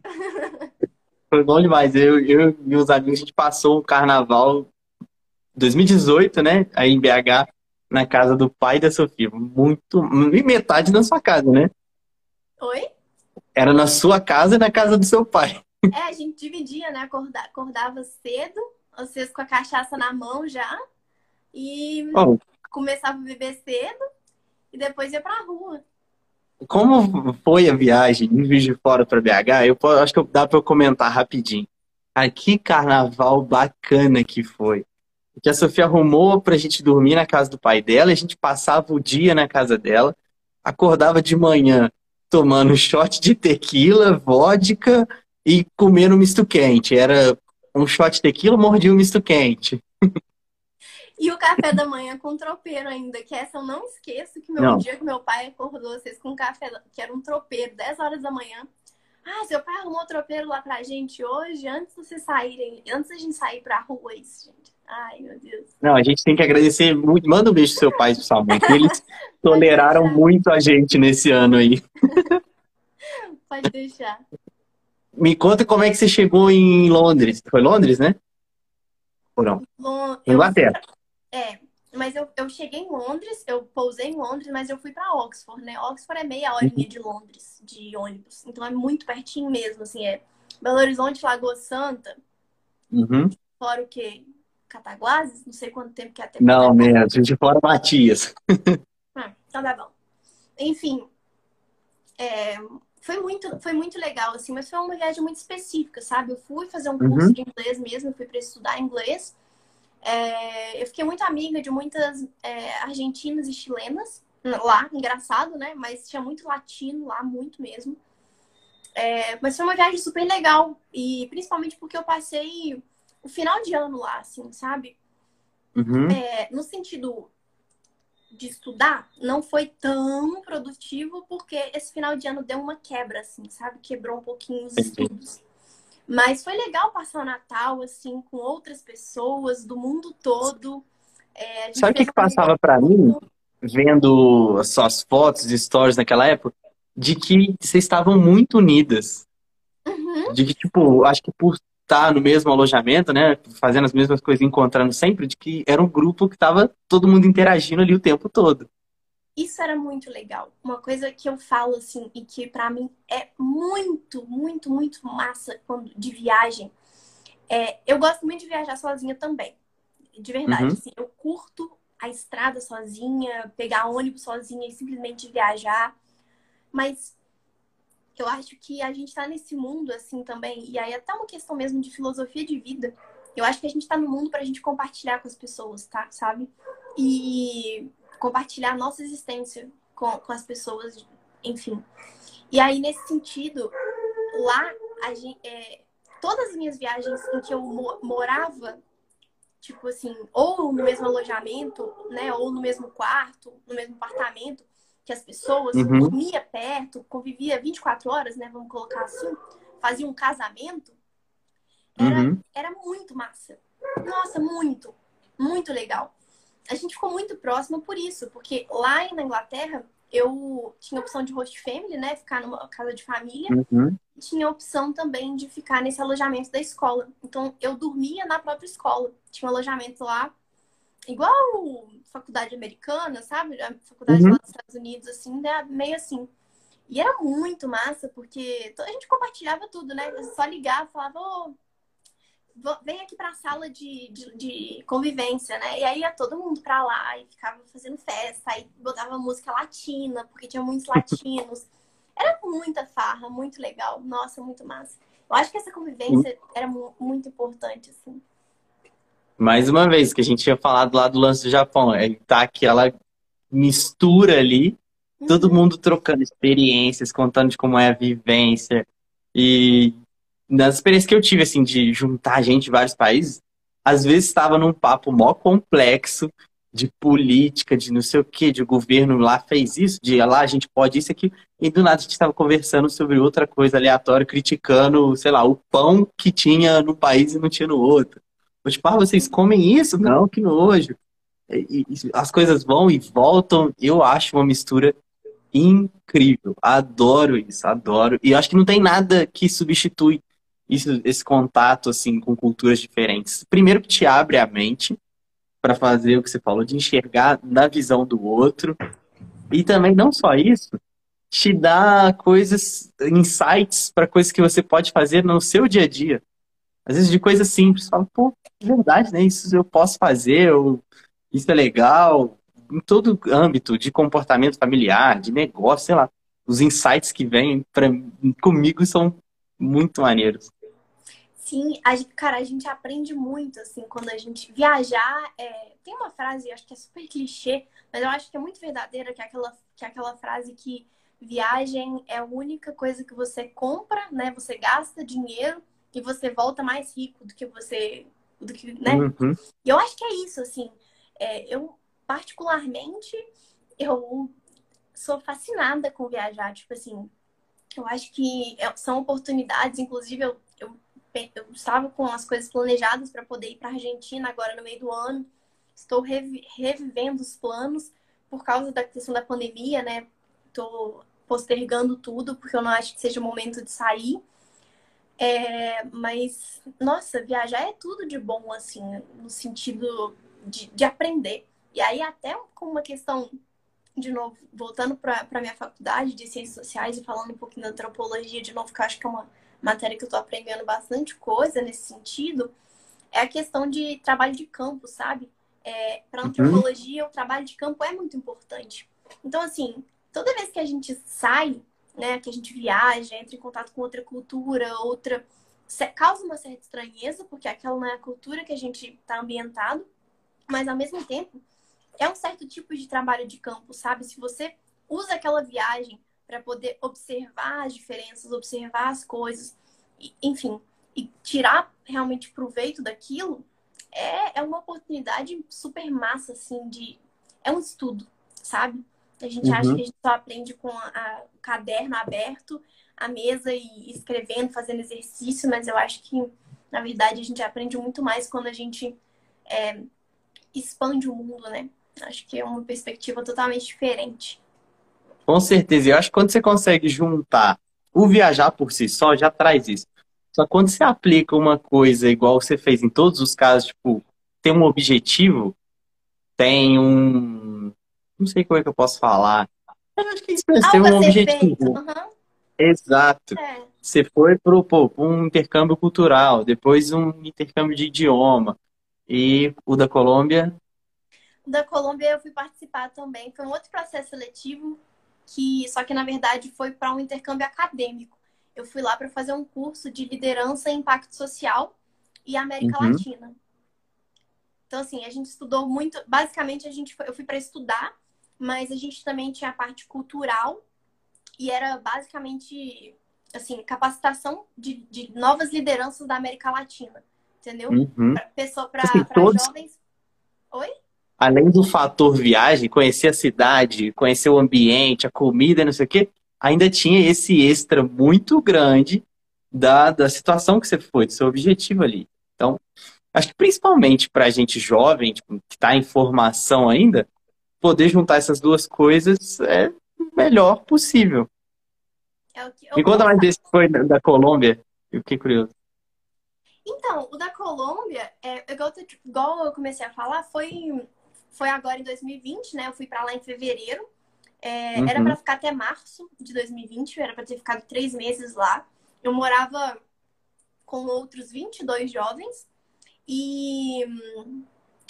Foi bom demais. Eu, eu e meus amigos, a gente passou o carnaval 2018, né? Aí em BH, na casa do pai da Sofia. Muito. E metade na sua casa, né? Oi? Era na sua casa e na casa do seu pai. É, a gente dividia, né? Acordava, acordava cedo, vocês com a cachaça na mão já. E oh. começava a beber cedo e depois ia pra rua. Como foi a viagem em Juiz de Fora para BH? Eu acho que dá para eu comentar rapidinho. Ai, que carnaval bacana que foi. Que a Sofia arrumou para a gente dormir na casa do pai dela, a gente passava o dia na casa dela, acordava de manhã tomando shot de tequila, vodka e comendo misto quente. Era um shot de tequila, mordia um misto quente. E o café da manhã com tropeiro ainda, que essa eu não esqueço, que meu não. dia que meu pai acordou vocês com café, que era um tropeiro, 10 horas da manhã. Ah, seu pai arrumou tropeiro lá pra gente hoje, antes de vocês saírem, antes da gente sair pra rua, isso, gente. Ai, meu Deus. Não, a gente tem que agradecer muito. Manda um beijo pro seu pai e pro sua mãe, que eles toleraram muito a gente nesse ano aí. Pode deixar. Me conta como é que você chegou em Londres. Foi Londres, né? Ou não? Inglaterra. É, mas eu, eu cheguei em Londres, eu pousei em Londres, mas eu fui para Oxford, né? Oxford é meia horinha uhum. de Londres, de ônibus. Então é muito pertinho mesmo, assim, é Belo Horizonte, Lagoa Santa. Uhum. Fora o quê? Cataguases? Não sei quanto tempo que é até Não, mesmo, de fora Matias. ah, então tá bom. Enfim, é, foi muito, foi muito legal, assim, mas foi uma viagem muito específica, sabe? Eu fui fazer um curso uhum. de inglês mesmo, fui para estudar inglês. É, eu fiquei muito amiga de muitas é, argentinas e chilenas lá, engraçado, né? Mas tinha muito latino lá, muito mesmo. É, mas foi uma viagem super legal. E principalmente porque eu passei o final de ano lá, assim, sabe? Uhum. É, no sentido de estudar, não foi tão produtivo, porque esse final de ano deu uma quebra, assim, sabe? Quebrou um pouquinho os estudos. Mas foi legal passar o Natal, assim, com outras pessoas do mundo todo. É, Sabe o que, que passava para mim, vendo as suas fotos e stories naquela época? De que vocês estavam muito unidas. Uhum. De que, tipo, acho que por estar no mesmo alojamento, né? Fazendo as mesmas coisas, encontrando sempre, de que era um grupo que tava todo mundo interagindo ali o tempo todo isso era muito legal. Uma coisa que eu falo assim e que para mim é muito, muito, muito massa quando de viagem. É, eu gosto muito de viajar sozinha também. De verdade, uhum. assim, eu curto a estrada sozinha, pegar ônibus sozinha e simplesmente viajar. Mas eu acho que a gente tá nesse mundo assim também, e aí é até uma questão mesmo de filosofia de vida. Eu acho que a gente tá no mundo pra gente compartilhar com as pessoas, tá? Sabe? E compartilhar a nossa existência com, com as pessoas, enfim. E aí, nesse sentido, lá, a gente, é, todas as minhas viagens em que eu morava, tipo assim, ou no mesmo alojamento, né, ou no mesmo quarto, no mesmo apartamento, que as pessoas uhum. dormia perto, convivia 24 horas, né, vamos colocar assim, fazia um casamento, era, uhum. era muito massa. Nossa, muito, muito legal a gente ficou muito próximo por isso, porque lá na Inglaterra eu tinha opção de host family, né? Ficar numa casa de família. Uhum. Tinha opção também de ficar nesse alojamento da escola. Então eu dormia na própria escola. Tinha um alojamento lá, igual faculdade americana, sabe? A faculdade uhum. lá dos Estados Unidos, assim, né? meio assim. E era muito massa, porque a gente compartilhava tudo, né? Só ligava, falava, ô, oh, vem aqui para a sala de, de, de, convivência, né? E aí ia todo mundo para lá e ficava fazendo festa, aí botava música latina, porque tinha muitos latinos. Era muita farra, muito legal. Nossa, muito massa. Eu acho que essa convivência era muito importante, assim. Mais uma vez, que a gente tinha falado lá do lance do Japão, é tá aquela mistura ali Todo mundo trocando experiências, contando de como é a vivência. E nas experiências que eu tive, assim, de juntar gente de vários países, às vezes estava num papo mó complexo de política, de não sei o que, de governo lá fez isso, de lá a gente pode isso aqui, e do nada a gente estava conversando sobre outra coisa aleatória, criticando, sei lá, o pão que tinha no país e não tinha no outro. Eu, tipo, ah, vocês comem isso? Não, que nojo. E, e, as coisas vão e voltam, eu acho uma mistura incrível. Adoro isso, adoro. E acho que não tem nada que substitui isso, esse contato assim com culturas diferentes. Primeiro que te abre a mente para fazer o que você falou de enxergar na visão do outro. E também não só isso, te dá coisas, insights para coisas que você pode fazer no seu dia a dia. Às vezes de coisas simples, fala, pô, é verdade, né? Isso eu posso fazer, ou, isso é legal, em todo âmbito de comportamento familiar, de negócio, sei lá. Os insights que vêm pra, comigo são muito maneiros. Sim, a, cara, a gente aprende muito, assim, quando a gente viajar. É... Tem uma frase, acho que é super clichê, mas eu acho que é muito verdadeira, que é aquela, que é aquela frase que viagem é a única coisa que você compra, né? Você gasta dinheiro e você volta mais rico do que você. Do que, né? Uhum. E eu acho que é isso, assim. É, eu particularmente, eu sou fascinada com viajar. Tipo assim, eu acho que é, são oportunidades. Inclusive, eu, eu, eu estava com as coisas planejadas para poder ir para Argentina agora no meio do ano. Estou revivendo os planos por causa da questão da pandemia, né? Estou postergando tudo porque eu não acho que seja o momento de sair. É, mas, nossa, viajar é tudo de bom, assim, no sentido de, de aprender. E aí, até com uma questão, de novo, voltando para a minha faculdade de Ciências Sociais e falando um pouquinho da antropologia, de novo, que eu acho que é uma matéria que eu estou aprendendo bastante coisa nesse sentido, é a questão de trabalho de campo, sabe? É, para uhum. antropologia, uhum. o trabalho de campo é muito importante. Então, assim, toda vez que a gente sai, né, que a gente viaja, entra em contato com outra cultura, outra. causa uma certa estranheza, porque aquela não é a cultura que a gente está ambientado, mas ao mesmo tempo é um certo tipo de trabalho de campo, sabe? Se você usa aquela viagem para poder observar as diferenças, observar as coisas, e, enfim, e tirar realmente proveito daquilo, é, é uma oportunidade super massa, assim, de. É um estudo, sabe? A gente uhum. acha que a gente só aprende com a, a, o caderno aberto, a mesa e escrevendo, fazendo exercício, mas eu acho que, na verdade, a gente aprende muito mais quando a gente é, expande o mundo, né? Acho que é uma perspectiva totalmente diferente. Com certeza. Eu acho que quando você consegue juntar o viajar por si só, já traz isso. Só quando você aplica uma coisa igual você fez em todos os casos, tipo, tem um objetivo, tem um. Não sei como é que eu posso falar. Eu acho que um objetivo. Uhum. Exato. É. Você foi para um intercâmbio cultural, depois um intercâmbio de idioma. E o da Colômbia da Colômbia eu fui participar também. Foi um outro processo seletivo, que só que na verdade foi para um intercâmbio acadêmico. Eu fui lá para fazer um curso de liderança e impacto social e América uhum. Latina. Então assim, a gente estudou muito, basicamente a gente foi, eu fui para estudar, mas a gente também tinha a parte cultural e era basicamente assim, capacitação de, de novas lideranças da América Latina, entendeu? Uhum. Para pessoa para assim, todos... jovens. Oi? além do fator viagem, conhecer a cidade, conhecer o ambiente, a comida, não sei o quê, ainda tinha esse extra muito grande da, da situação que você foi, do seu objetivo ali. Então, acho que principalmente para a gente jovem, tipo, que está em formação ainda, poder juntar essas duas coisas é o melhor possível. É Me conta mais desse que foi da Colômbia, eu fiquei curioso. Então, o da Colômbia, é, igual, igual eu comecei a falar, foi foi agora em 2020, né? Eu fui para lá em fevereiro. É, uhum. Era para ficar até março de 2020, era para ter ficado três meses lá. Eu morava com outros 22 jovens e hum,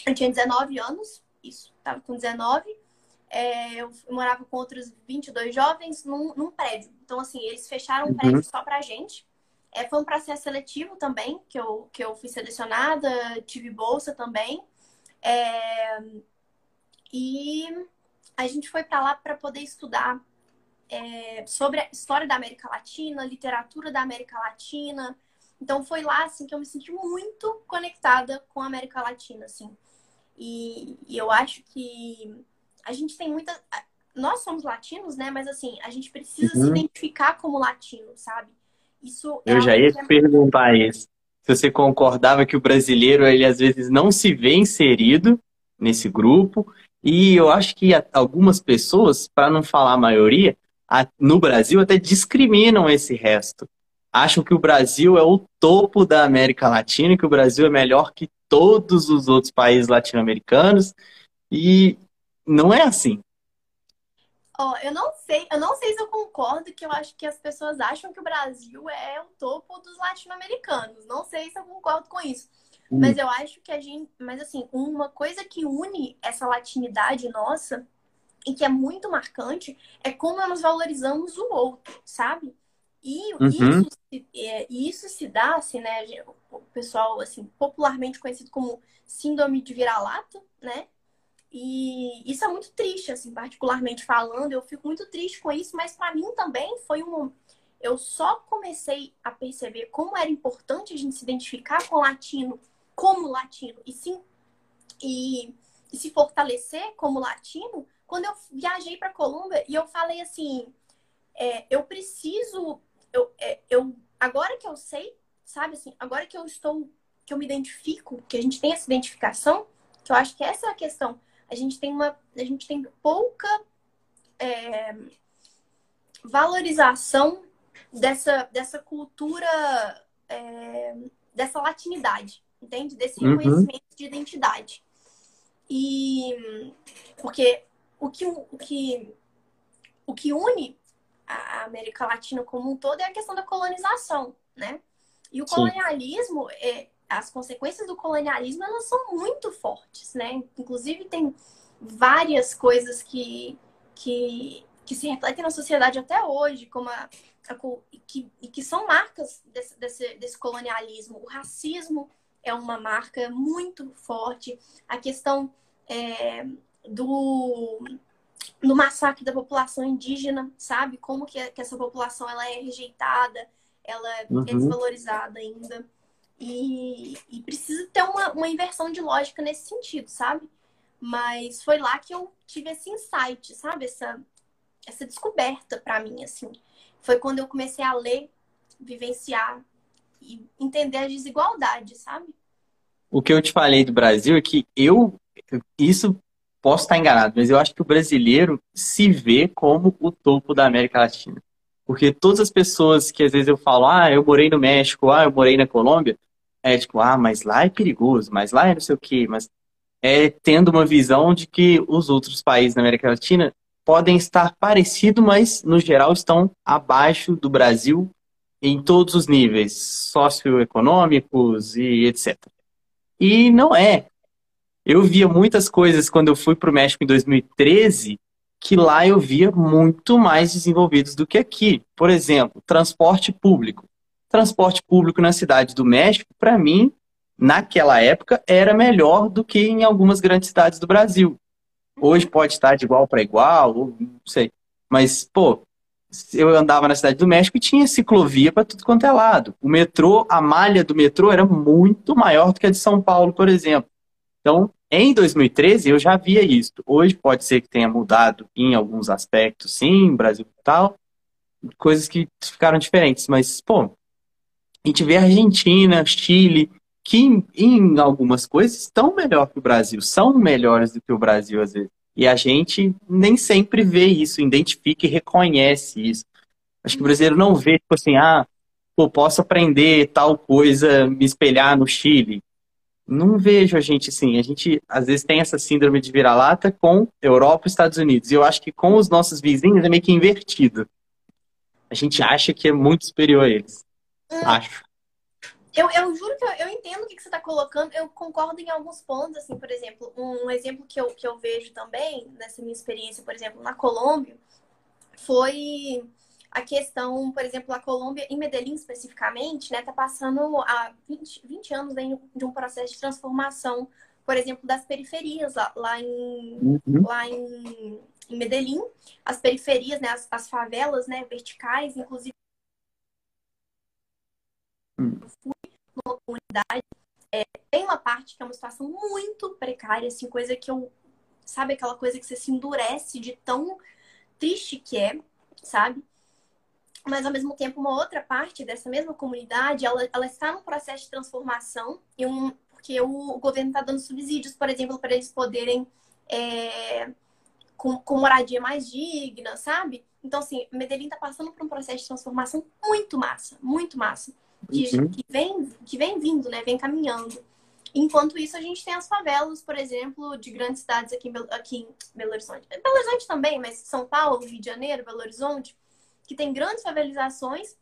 eu tinha 19 anos, isso, tava com 19. É, eu morava com outros 22 jovens num, num prédio. Então, assim, eles fecharam um uhum. prédio só pra gente. É, foi um processo seletivo também, que eu, que eu fui selecionada, tive bolsa também. É, e a gente foi para lá para poder estudar é, sobre a história da América Latina, literatura da América Latina. Então foi lá assim que eu me senti muito conectada com a América Latina, assim. E, e eu acho que a gente tem muita nós somos latinos, né? Mas assim, a gente precisa uhum. se identificar como latino, sabe? Isso é Eu já ia te perguntar isso. Se você concordava que o brasileiro, ele às vezes não se vê inserido nesse grupo. E eu acho que algumas pessoas, para não falar a maioria, no Brasil até discriminam esse resto. Acham que o Brasil é o topo da América Latina, e que o Brasil é melhor que todos os outros países latino-americanos. E não é assim. Ó, oh, eu não sei, eu não sei se eu concordo que eu acho que as pessoas acham que o Brasil é o topo dos latino-americanos. Não sei se eu concordo com isso. Hum. Mas eu acho que a gente. Mas assim, uma coisa que une essa latinidade nossa e que é muito marcante é como nós valorizamos o outro, sabe? E uhum. isso, isso se dá, assim, né? Pessoal, assim, popularmente conhecido como síndrome de vira-lata, né? E isso é muito triste, assim, particularmente falando. Eu fico muito triste com isso, mas para mim também foi um. Eu só comecei a perceber como era importante a gente se identificar com o latino como latino e sim e, e se fortalecer como latino quando eu viajei para Colômbia e eu falei assim, é, eu preciso, eu, é, eu agora que eu sei, sabe assim, agora que eu estou, que eu me identifico, que a gente tem essa identificação, que eu acho que essa é a questão a gente tem uma a gente tem pouca é, valorização dessa, dessa cultura é, dessa latinidade entende desse reconhecimento uhum. de identidade e porque o que o que o que une a América Latina como um todo é a questão da colonização, né? E o colonialismo, é, as consequências do colonialismo elas são muito fortes, né? Inclusive tem várias coisas que, que, que se refletem na sociedade até hoje, como a, a que, que são marcas desse, desse, desse colonialismo. O racismo é uma marca muito forte. A questão é, do, do massacre da população indígena, sabe? Como que, que essa população ela é rejeitada, ela é uhum. é desvalorizada ainda. E, e precisa ter uma, uma inversão de lógica nesse sentido, sabe? Mas foi lá que eu tive esse insight, sabe? Essa, essa descoberta para mim, assim. Foi quando eu comecei a ler, vivenciar e entender a desigualdade, sabe? O que eu te falei do Brasil é que eu, isso posso estar enganado, mas eu acho que o brasileiro se vê como o topo da América Latina. Porque todas as pessoas que às vezes eu falo, ah, eu morei no México, ah, eu morei na Colômbia, é tipo, ah, mas lá é perigoso, mas lá é não sei o quê, mas é tendo uma visão de que os outros países da América Latina podem estar parecidos, mas no geral estão abaixo do Brasil em todos os níveis socioeconômicos e etc. E não é. Eu via muitas coisas quando eu fui para o México em 2013 que lá eu via muito mais desenvolvidos do que aqui. Por exemplo, transporte público transporte público na cidade do México, para mim, naquela época, era melhor do que em algumas grandes cidades do Brasil. Hoje pode estar de igual para igual, não sei. Mas, pô, eu andava na cidade do México e tinha ciclovia para tudo quanto é lado. O metrô, a malha do metrô era muito maior do que a de São Paulo, por exemplo. Então, em 2013 eu já via isso. Hoje pode ser que tenha mudado em alguns aspectos, sim, Brasil e tal, coisas que ficaram diferentes, mas, pô, a gente vê Argentina, Chile, que em, em, algumas coisas estão melhor que o Brasil, são melhores do que o Brasil às vezes. E a gente nem sempre vê isso, identifica e reconhece isso. Acho que o brasileiro não vê, tipo assim, ah, pô, posso aprender tal coisa, me espelhar no Chile. Não vejo a gente assim. A gente, às vezes, tem essa síndrome de vira-lata com Europa e Estados Unidos. E eu acho que com os nossos vizinhos é meio que invertido. A gente acha que é muito superior a eles. Hum. Acho. Eu, eu juro que eu, eu entendo o que, que você está colocando, eu concordo em alguns pontos, assim, por exemplo, um, um, exemplo que eu, que eu vejo também, nessa minha experiência, por exemplo, na Colômbia, foi a questão, por exemplo, a Colômbia, em Medellín especificamente, né, tá passando há 20, 20 anos de um processo de transformação por exemplo, das periferias lá, lá em, Uhum. lá em, em Medellín, as periferias, né, as, as favelas, né, verticais, inclusive Hum. numa comunidade, é, tem uma parte que é uma situação muito precária, assim, coisa que eu, sabe, aquela coisa que você se endurece de tão triste que é, sabe? Mas ao mesmo tempo, uma outra parte dessa mesma comunidade, ela, ela está num processo de transformação e um, porque o, governo está dando subsídios, por exemplo, para eles poderem é, com, com moradia mais digna, sabe? Então, assim, Medellín está passando por um processo de transformação muito massa, muito massa que, Uhum. que vem, que vem vindo, né? Vem caminhando. Enquanto isso, a gente tem as favelas, por exemplo, de grandes cidades aqui em Belo, aqui em Belo Horizonte. Belo Horizonte também, mas São Paulo, Rio de Janeiro, Belo Horizonte, que tem grandes favelizações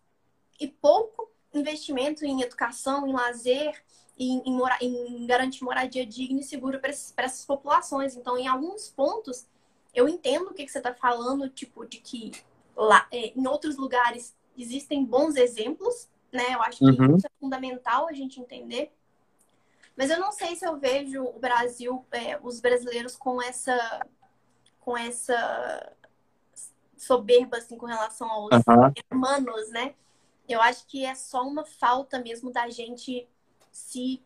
e pouco investimento em educação, em lazer, em, em, mora, em garantir moradia digna e segura para essas populações. Então, em alguns pontos, eu entendo o que, que você está falando, tipo, de que lá, é, em outros lugares existem bons exemplos, né? Eu acho que Uhum. isso é fundamental a gente entender. Mas eu não sei se eu vejo o Brasil, é, os brasileiros com essa, com essa soberba assim com relação aos humanos, né? Eu acho que é só uma falta mesmo da gente se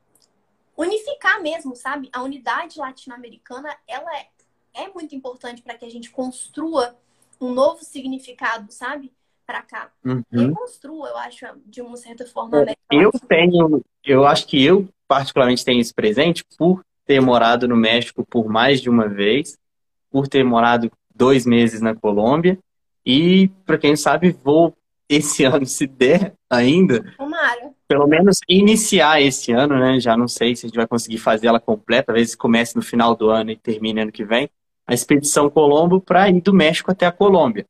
unificar mesmo, sabe? A unidade latino-americana, ela é, é muito importante para que a gente construa um novo significado, sabe? Para cá. Uhum. Reconstrua, eu acho, de uma certa forma. É, América Eu tenho, eu acho que eu particularmente tenho isso presente por ter morado no México por mais de uma vez, por ter morado dois meses na Colômbia e, para quem sabe, vou esse ano, se der ainda, Tomara. pelo menos iniciar esse ano, né? Já não sei se a gente vai conseguir fazer ela completa, talvez comece no final do ano e termine ano que vem, a expedição Colombo para ir do México até a Colômbia.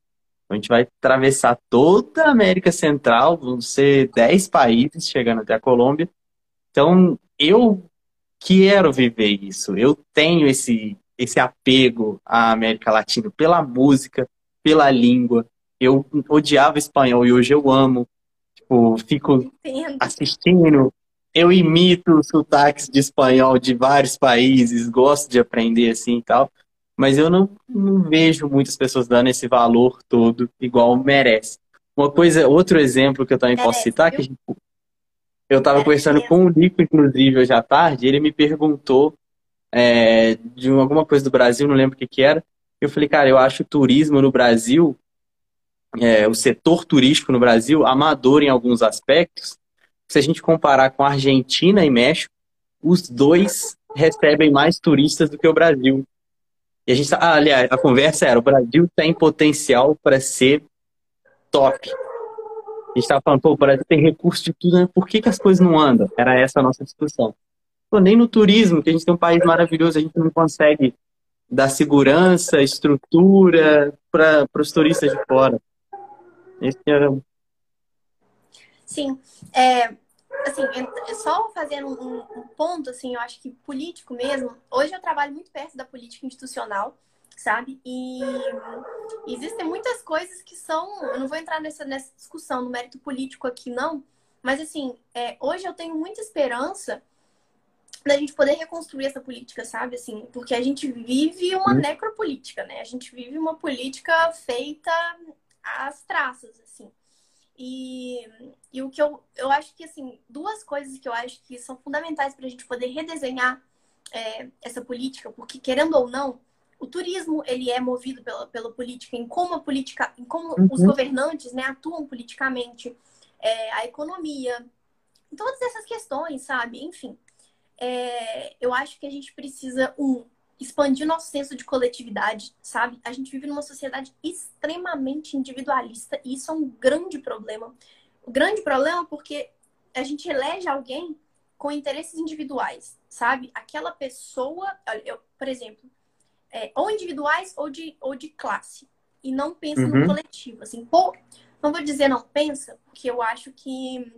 A gente vai atravessar toda a América Central, vão ser 10 países chegando até a Colômbia. Então, eu quero viver isso. Eu tenho esse, esse apego à América Latina pela música, pela língua. Eu odiava espanhol e hoje eu amo. Tipo, fico Entendo. assistindo, eu imito sotaques de espanhol de vários países, gosto de aprender assim e tal, mas eu não, não vejo muitas pessoas dando esse valor todo igual merece. Uma coisa, outro exemplo que eu também posso Merece, citar, viu? que a gente- eu estava conversando mesmo. com o Nico, inclusive, hoje à tarde, ele me perguntou é, de alguma coisa do Brasil, não lembro o que que era. Eu falei, cara, eu acho o turismo no Brasil, é, o setor turístico no Brasil, amador em alguns aspectos. Se a gente comparar com Argentina e México, os dois recebem mais turistas do que o Brasil. E a gente tá, ah, aliás, a conversa era, o Brasil tem potencial para ser top. A gente estava falando, pô, o Brasil tem recurso de tudo, né? Por que, que as coisas não andam? Era essa a nossa discussão. Pô, nem no turismo, que a gente tem um país maravilhoso, a gente não consegue dar segurança, estrutura para os turistas de fora. Esse era um Sim, é, assim, só fazendo um, um ponto, assim, eu acho que político mesmo. Hoje eu trabalho muito perto da política institucional, sabe? E existem muitas coisas que são. Eu não vou entrar nessa, nessa discussão no mérito político aqui, não. Mas, assim, é, hoje eu tenho muita esperança da gente poder reconstruir essa política, sabe? Assim, porque a gente vive uma Hum. necropolítica, né? A gente vive uma política feita às traças, assim. E, e o que eu, eu acho que, assim, duas coisas que eu acho que são fundamentais para a gente poder redesenhar é, essa política, porque, querendo ou não, o turismo, ele é movido pela, pela política, em como a política, em como os Uhum. governantes, né, atuam politicamente, é, a economia, todas essas questões, sabe? Enfim, é, eu acho que a gente precisa, um, expandir nosso senso de coletividade, sabe? A gente vive numa sociedade extremamente individualista e isso é um grande problema. O grande problema é porque a gente elege alguém com interesses individuais, sabe? Aquela pessoa, eu, por exemplo, é, ou individuais ou de, ou de classe, e não pensa Uhum. no coletivo, assim, pô, não vou dizer não pensa, porque eu acho que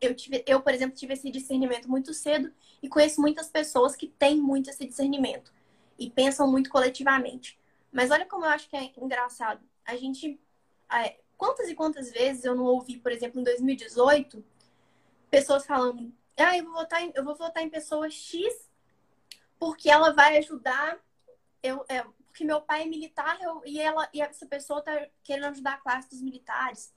eu, tive, eu, por exemplo, tive esse discernimento muito cedo e conheço muitas pessoas que têm muito esse discernimento e pensam muito coletivamente. Mas olha como eu acho que é engraçado. A gente. é, quantas e quantas vezes eu não ouvi, por exemplo, em 2018, pessoas falando: ah, eu vou votar em, eu vou votar em pessoa X porque ela vai ajudar. Eu, é, porque meu pai é militar eu, e, ela, e essa pessoa tá querendo ajudar a classe dos militares.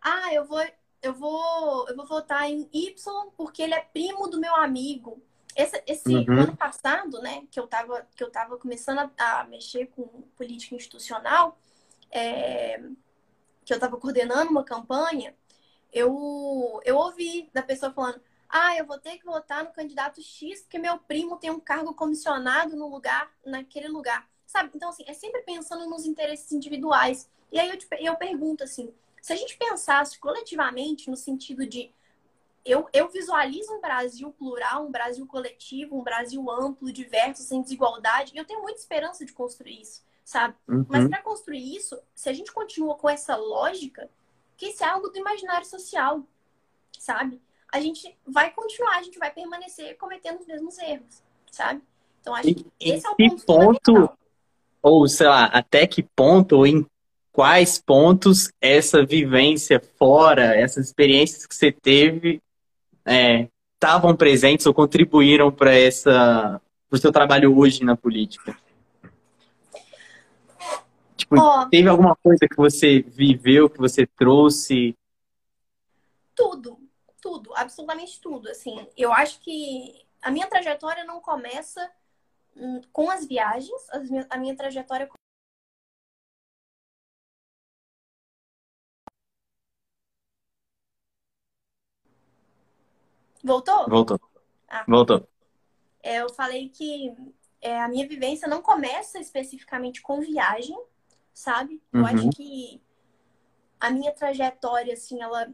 Ah, eu vou, eu vou, eu vou votar em Y porque ele é primo do meu amigo. Esse, esse uhum. ano passado, né, que eu tava, que eu tava começando a, a mexer com política institucional, é, que eu tava coordenando uma campanha, eu, eu ouvi da pessoa falando, ah, eu vou ter que votar no candidato X porque meu primo tem um cargo comissionado no lugar, naquele lugar. Sabe? Então, assim, é sempre pensando nos interesses individuais. E aí eu, te, eu pergunto assim, se a gente pensasse coletivamente no sentido de eu, eu visualizo um Brasil plural, um Brasil coletivo, um Brasil amplo, diverso, sem desigualdade, e eu tenho muita esperança de construir isso, sabe? Uhum. Mas para construir isso, se a gente continua com essa lógica, que isso é algo do imaginário social, sabe? A gente vai continuar, a gente vai permanecer cometendo os mesmos erros, sabe? Então acho que esse é o ponto, ponto ou sei lá, até que ponto ou em quais pontos essa vivência fora, essas experiências que você teve estavam é, presentes ou contribuíram para essa o seu trabalho hoje na política? Tipo, oh, teve alguma coisa que você viveu, que você trouxe? Tudo, tudo, absolutamente tudo. Assim, eu acho que a minha trajetória não começa hum, com as viagens, a minha trajetória Voltou? Voltou. Ah. Voltou. É, eu falei que é, a minha vivência não começa especificamente com viagem, sabe? Eu uhum. acho que a minha trajetória, assim, ela.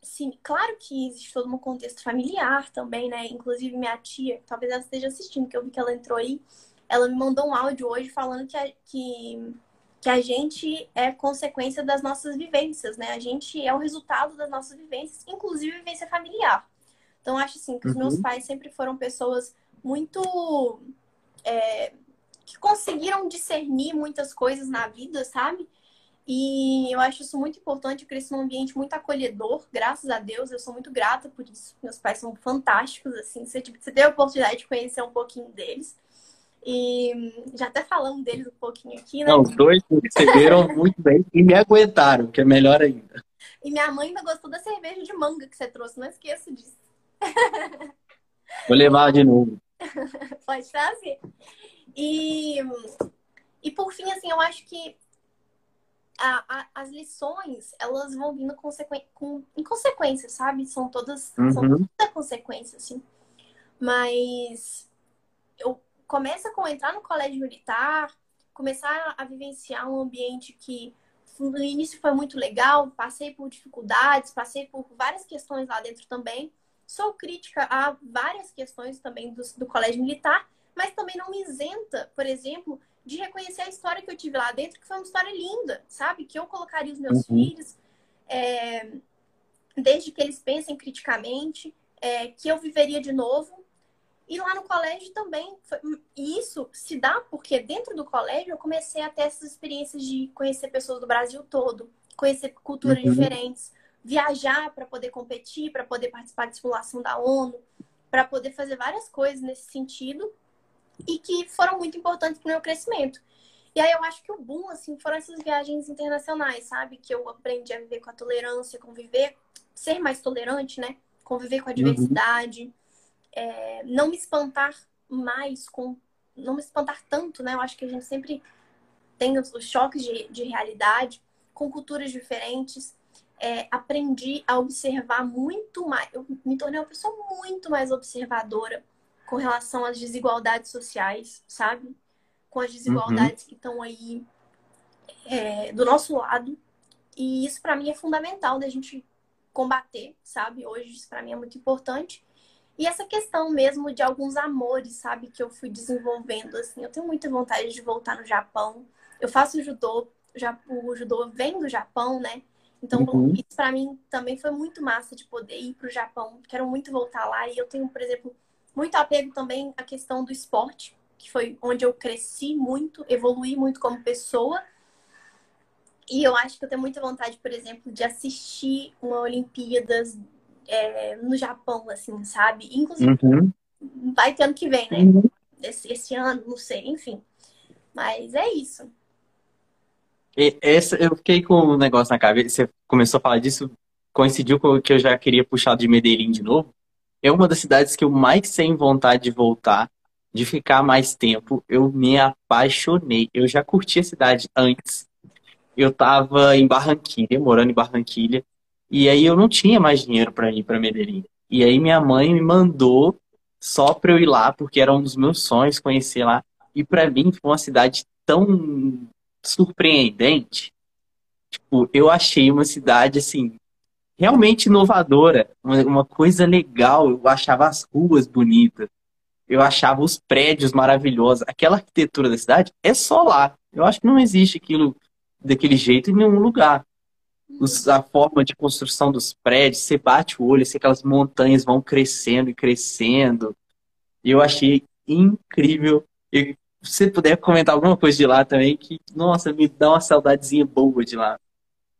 Sim, claro que existe todo um contexto familiar também, né? Inclusive, minha tia, talvez ela esteja assistindo, que eu vi que ela entrou aí. Ela me mandou um áudio hoje falando que a, que, que a gente é consequência das nossas vivências, né? A gente é o resultado das nossas vivências, inclusive vivência familiar. Então, acho assim que os meus uhum. pais sempre foram pessoas muito. É, que conseguiram discernir muitas coisas na vida, sabe? E eu acho isso muito importante. Eu cresci num ambiente muito acolhedor, graças a Deus. Eu sou muito grata por isso. Meus pais são fantásticos, assim. Você, tipo, você teve a oportunidade de conhecer um pouquinho deles. E já até falando deles um pouquinho aqui, né? Não, os dois me receberam muito bem e me aguentaram, que é melhor ainda. E minha mãe ainda gostou da cerveja de manga que você trouxe, não esqueça disso. Vou levar de novo. Pode trazer. E, e por fim, assim, eu acho que a, a, as lições, elas vão vindo consequ... com, em consequência, sabe? São todas, uhum. são toda consequência, assim. Mas eu começa com entrar no colégio militar, começar a vivenciar um ambiente que no início foi muito legal, passei por dificuldades, passei por várias questões lá dentro também. Sou crítica a várias questões também do, do colégio militar, mas também não me isenta, por exemplo, de reconhecer a história que eu tive lá dentro, que foi uma história linda, sabe? Que eu colocaria os meus uhum. filhos, é, desde que eles pensem criticamente, é, que eu viveria de novo. E lá no colégio também, foi, e isso se dá porque dentro do colégio eu comecei a ter essas experiências de conhecer pessoas do Brasil todo, conhecer culturas uhum. diferentes, viajar para poder competir, para poder participar de simulação da ONU, para poder fazer várias coisas nesse sentido e que foram muito importantes para o meu crescimento. E aí eu acho que o boom, assim, foram essas viagens internacionais, sabe? Que eu aprendi a viver com a tolerância, conviver, ser mais tolerante, né? Conviver com a uhum. diversidade, uhum. é, não me espantar mais com... Não me espantar tanto, né? Eu acho que a gente sempre tem os, os choques de, de realidade com culturas diferentes é, aprendi a observar muito mais. Eu me tornei uma pessoa muito mais observadora com relação às desigualdades sociais, sabe? Com as desigualdades uhum. que estão aí é, do nosso lado. E isso para mim é fundamental da gente combater, sabe? Hoje isso para mim é muito importante. E essa questão mesmo de alguns amores, sabe, que eu fui desenvolvendo assim. Eu tenho muita vontade de voltar no Japão. Eu faço judô, já o judô vem do Japão, né? Então, uhum. isso para mim também foi muito massa de poder ir para o Japão. Quero muito voltar lá. E eu tenho, por exemplo, muito apego também à questão do esporte, que foi onde eu cresci muito, evolui muito como pessoa. E eu acho que eu tenho muita vontade, por exemplo, de assistir uma Olimpíadas é, no Japão, assim, sabe? Inclusive, uhum. vai ter ano que vem, né? Uhum. esse, esse ano, não sei, enfim. Mas é isso. E essa, eu fiquei com um negócio na cabeça. Você começou a falar disso, coincidiu com o que eu já queria puxar de Medellín de novo. É uma das cidades que eu mais tenho vontade de voltar, de ficar mais tempo. Eu me apaixonei. Eu já curti a cidade antes. Eu tava em Barranquilha, morando em Barranquilha, e aí eu não tinha mais dinheiro para ir para Medellín. E aí minha mãe me mandou só para eu ir lá, porque era um dos meus sonhos conhecer lá. E para mim foi uma cidade tão surpreendente. Tipo, eu achei uma cidade assim realmente inovadora, uma, uma coisa legal. Eu achava as ruas bonitas, eu achava os prédios maravilhosos. Aquela arquitetura da cidade é só lá. Eu acho que não existe aquilo daquele jeito em nenhum lugar a forma de construção dos prédios, você bate o olho, assim, aquelas montanhas vão crescendo e crescendo. Eu achei incrível. E você puder comentar alguma coisa de lá também, que, nossa, me dá uma saudadezinha boa de lá.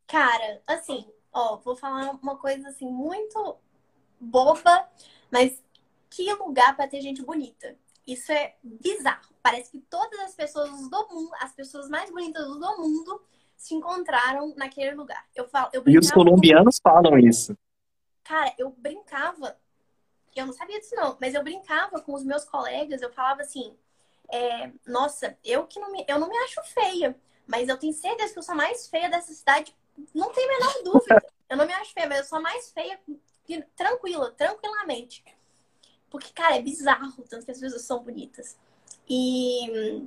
Cara, assim, ó, vou falar uma coisa assim muito boba, mas que lugar para ter gente bonita. Isso é bizarro. Parece que todas as pessoas do mundo, as pessoas mais bonitas do mundo, se encontraram naquele lugar. Eu falo, eu e os colombianos falam isso. Cara, eu brincava, eu não sabia disso não, mas eu brincava com os meus colegas, eu falava assim, é, nossa, eu que não me, eu não me acho feia, mas eu tenho certeza que eu sou a mais feia dessa cidade, não tem a menor dúvida. eu não me acho feia, mas eu sou a mais feia, tranquila, tranquilamente. Porque, cara, é bizarro tanto que as pessoas são bonitas. E,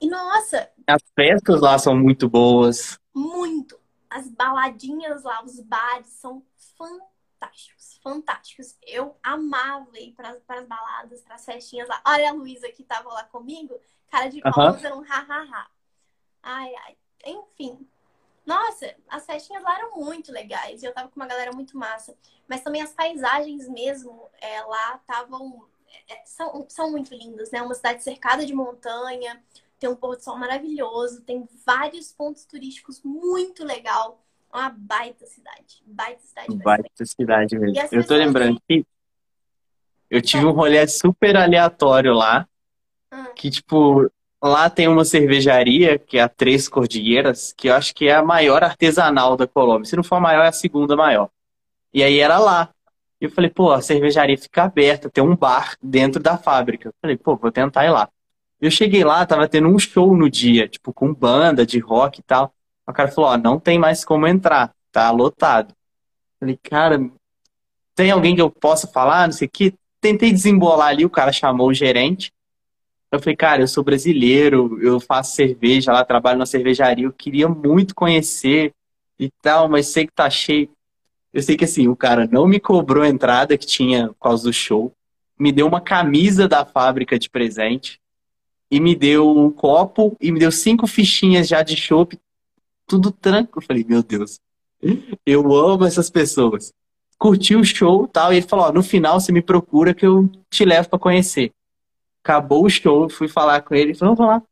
e nossa. As festas lá são muito boas. Muito. As baladinhas lá, os bares são fantásticos. Fantásticos. Eu amava ir para as baladas, para as festinhas lá. Olha a Luísa que estava lá comigo, cara de palmas uhum. era um ha-ha-ha. Ai, ai. Enfim. Nossa, as festinhas lá eram muito legais. E eu tava com uma galera muito massa. Mas também as paisagens mesmo é, lá estavam é, são, são muito lindos, né? Uma cidade cercada de montanha, tem um pôr do sol maravilhoso, tem vários pontos turísticos muito legal. Uma baita cidade. Baita cidade. Baita cidade mesmo. Eu tô lembrando que eu tive um rolê super aleatório lá. Ah. Que, tipo, lá tem uma cervejaria, que é a Três Cordilheiras, que eu acho que é a maior artesanal da Colômbia. Se não for a maior, é a segunda maior. E aí era lá. E eu falei, pô, a cervejaria fica aberta, tem um bar dentro da fábrica. Eu falei, pô, vou tentar ir lá. Eu cheguei lá, tava tendo um show no dia, tipo, com banda de rock e tal. O cara falou, ó, não tem mais como entrar, tá lotado. Falei, cara, tem alguém que eu possa falar, não sei o que. Tentei desembolar ali, o cara chamou o gerente. Eu falei, cara, eu sou brasileiro, eu faço cerveja lá, trabalho na cervejaria, eu queria muito conhecer e tal, mas sei que tá cheio. Eu sei que assim, o cara não me cobrou a entrada que tinha por causa do show, me deu uma camisa da fábrica de presente e me deu um copo e me deu cinco fichinhas já de chopp, tudo tranquilo. Eu falei, meu Deus, eu amo essas pessoas. Curti o show tal, e ele falou: ó, no final você me procura que eu te levo para conhecer. Acabou o show, fui falar com ele, ele falou: vamos lá.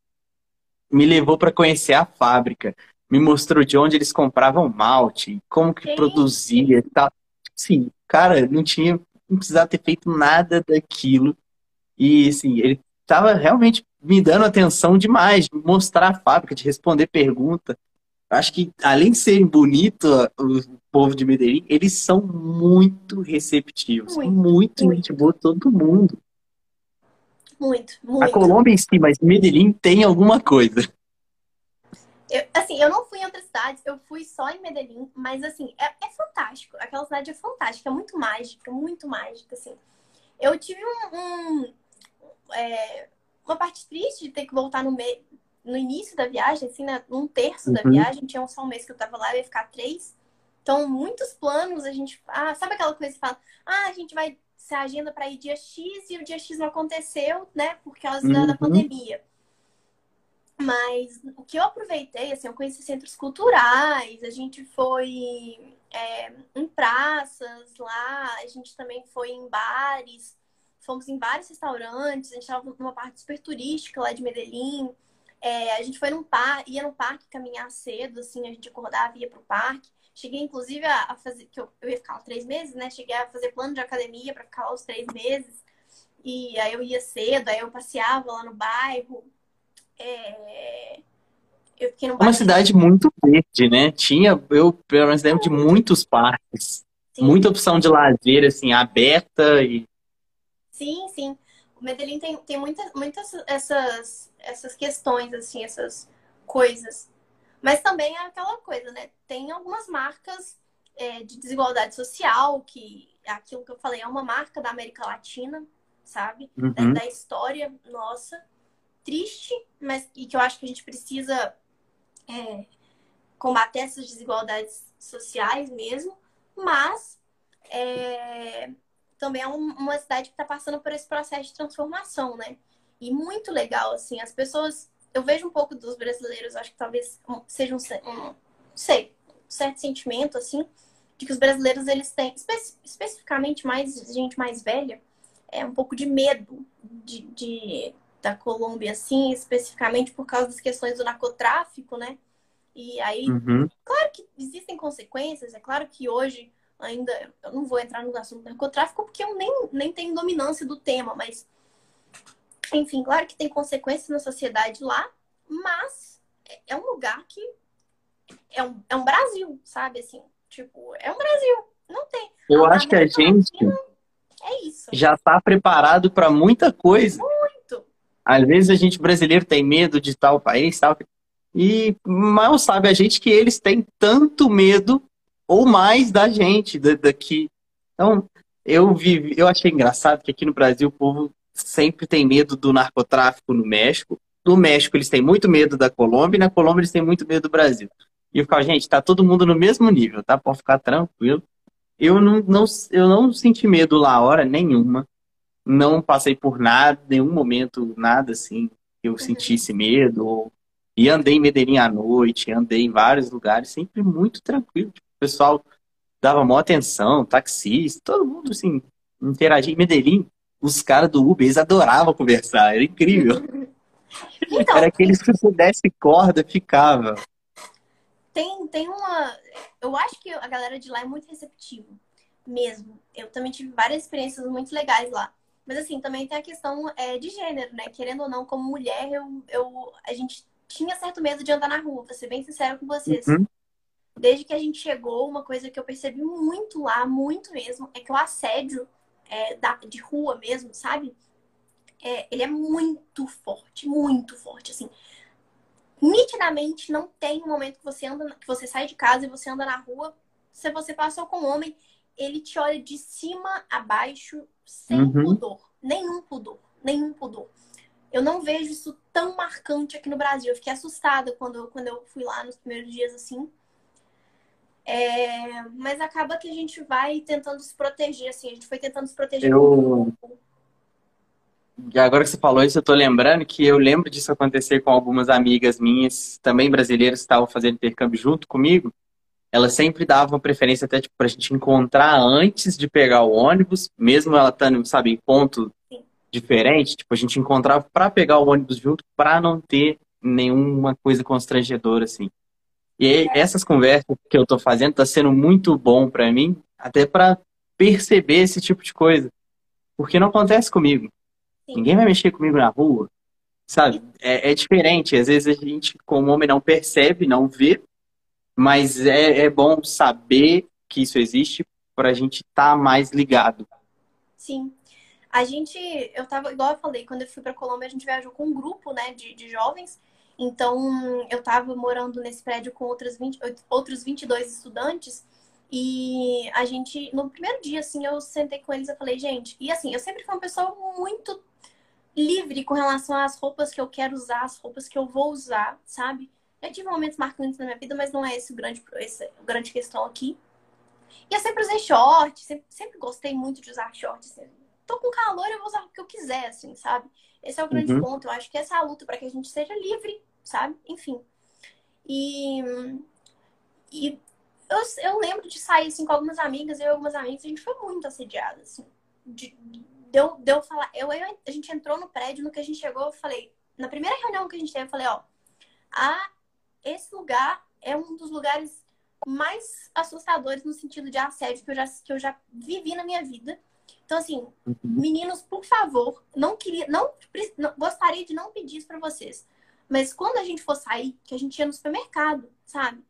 Me levou para conhecer a fábrica me mostrou de onde eles compravam malte, como que Sim. produzia e tal. Sim, cara, não tinha, não precisava ter feito nada daquilo. E assim, ele estava realmente me dando atenção demais, de mostrar a fábrica, de responder pergunta. Acho que, além de serem bonitos, o povo de Medellín, eles são muito receptivos. Muito, muito, muito. gente boa, todo mundo. Muito, muito. A Colômbia em si, mas Medellín tem alguma coisa. Eu, assim, eu não fui em outras cidades, eu fui só em Medellín, mas assim, é, é fantástico. Aquela cidade é fantástica, é muito mágica, muito mágica, assim. Eu tive um, um é, uma parte triste de ter que voltar no meio, no início da viagem, assim, né, um terço uhum. da viagem, tinha só um mês que eu tava lá, eu ia ficar três. Então, muitos planos a gente. Ah, sabe aquela coisa que fala, ah, a gente vai se agenda para ir dia X e o dia X não aconteceu, né? Por causa uhum. da, pandemia. Mas o que eu aproveitei, assim, eu conheci centros culturais, a gente foi é, em praças lá, a gente também foi em bares, fomos em vários restaurantes, a gente estava numa parte super turística lá de Medellín. É, a gente foi num parque, ia no parque caminhar cedo, assim, a gente acordava e ia pro parque. Cheguei, inclusive, a, fazer, que eu, eu ia ficar lá três meses, né? Cheguei a fazer plano de academia para ficar lá os três meses. E aí eu ia cedo, aí eu passeava lá no bairro. É... Eu fiquei no bairro. Uma cidade muito verde, né? Tinha, eu pelo menos lembro de muitos parques. Sim. Muita opção de lazer, assim, aberta e. Sim, sim. O Medellín tem, tem muitas, muitas essas, essas questões, assim, essas coisas. Mas também é aquela coisa, né? Tem algumas marcas é, de desigualdade social, que é aquilo que eu falei, é uma marca da América Latina, sabe? Uhum. Da, da, história nossa. Triste, mas e que eu acho que a gente precisa é, combater essas desigualdades sociais mesmo, mas é, também é um, uma cidade que está passando por esse processo de transformação, né? E muito legal, assim, as pessoas. Eu vejo um pouco dos brasileiros, acho que talvez seja um, um sei, um certo sentimento, assim, de que os brasileiros eles têm, espe especificamente mais gente mais velha, é um pouco de medo de, de, da Colômbia, assim, especificamente por causa das questões do narcotráfico, né? E aí, uhum. claro que existem consequências, é claro que hoje ainda, eu não vou entrar no assunto do narcotráfico porque eu nem, nem tenho dominância do tema, mas, enfim, claro que tem consequências na sociedade lá, mas é um lugar que é um, é um Brasil, sabe? Assim, Tipo, é um Brasil. Não tem. Eu a acho que a gente é isso. já está preparado para muita coisa. Muito. Às vezes a gente brasileiro tem medo de tal país, tal. E mal sabe a gente que eles têm tanto medo ou mais da gente daqui. Então, eu vivi, eu achei engraçado que aqui no Brasil o povo sempre tem medo do narcotráfico no México. No México eles têm muito medo da Colômbia e na Colômbia eles têm muito medo do Brasil. E eu ficava, gente, tá todo mundo no mesmo nível, tá? Pode ficar tranquilo. Eu não, não, eu não senti medo lá hora nenhuma. Não passei por nada, nenhum momento, nada assim, que eu sentisse medo. E andei em Medellín à noite, andei em vários lugares, sempre muito tranquilo. Tipo, o pessoal dava maior atenção, taxista, todo mundo assim, interagia. Em Medellín, os caras do Uber, eles adoravam conversar, era incrível. Então, era aqueles que se desse corda, ficava tem, tem uma. Eu acho que a galera de lá é muito receptiva, mesmo. Eu também tive várias experiências muito legais lá. Mas assim, também tem a questão é, de gênero, né? Querendo ou não, como mulher, eu, eu, a gente tinha certo medo de andar na rua, pra ser bem sincero com vocês. Uhum. Desde que a gente chegou, uma coisa que eu percebi muito lá, muito mesmo, é que o assédio é, da, de rua mesmo, sabe? É, ele é muito forte, muito forte, assim nitidamente não tem um momento que você anda, que você sai de casa e você anda na rua, se você passou com um homem, ele te olha de cima a baixo, sem uhum. pudor, nenhum pudor, nenhum pudor. Eu não vejo isso tão marcante aqui no Brasil. Eu fiquei assustada quando, quando eu fui lá nos primeiros dias assim. É, mas acaba que a gente vai tentando se proteger, assim, a gente foi tentando se proteger. Eu, e agora que você falou isso, eu tô lembrando que eu lembro disso acontecer com algumas amigas minhas, também brasileiras, que estavam fazendo intercâmbio junto comigo. Elas sempre davam preferência até tipo, pra gente encontrar antes de pegar o ônibus, mesmo ela estando, sabe, em ponto Sim. diferente. Tipo, a gente encontrava para pegar o ônibus junto, para não ter nenhuma coisa constrangedora, assim. E essas conversas que eu tô fazendo tá sendo muito bom para mim, até para perceber esse tipo de coisa. Porque não acontece comigo. Sim. Ninguém vai mexer comigo na rua. Sabe? É, é, diferente. Às vezes a gente, como homem, não percebe, não vê. Mas é, é bom saber que isso existe para a gente estar tá mais ligado. Sim. A gente, eu tava, igual eu falei, quando eu fui para Colômbia, a gente viajou com um grupo, né, de, de jovens. Então, eu tava morando nesse prédio com outras 20, outros 22 estudantes. E a gente, no primeiro dia, assim, eu sentei com eles e falei, gente, e assim, eu sempre fui uma pessoa muito livre com relação às roupas que eu quero usar, as roupas que eu vou usar, sabe? Eu tive momentos marcantes na minha vida, mas não é esse o grande, esse, a grande questão aqui. E eu sempre usei short, sempre, sempre gostei muito de usar short. Assim. Tô com calor, eu vou usar o que eu quiser, assim, sabe? Esse é o grande uhum. ponto. Eu acho que essa é a luta para que a gente seja livre, sabe? Enfim. E, e eu, eu lembro de sair assim com algumas amigas, eu e algumas amigas, a gente foi muito assediada, assim. De, deu, deu falar. Eu, eu, a gente entrou no prédio, no que a gente chegou, eu falei. Na primeira reunião que a gente teve, eu falei, ó. Ah, esse lugar é um dos lugares mais assustadores no sentido de assédio que eu já, que eu já vivi na minha vida. Então, assim, uhum. meninos, por favor, não queria, não, não gostaria de não pedir isso para vocês. Mas quando a gente for sair, que a gente ia no supermercado, sabe?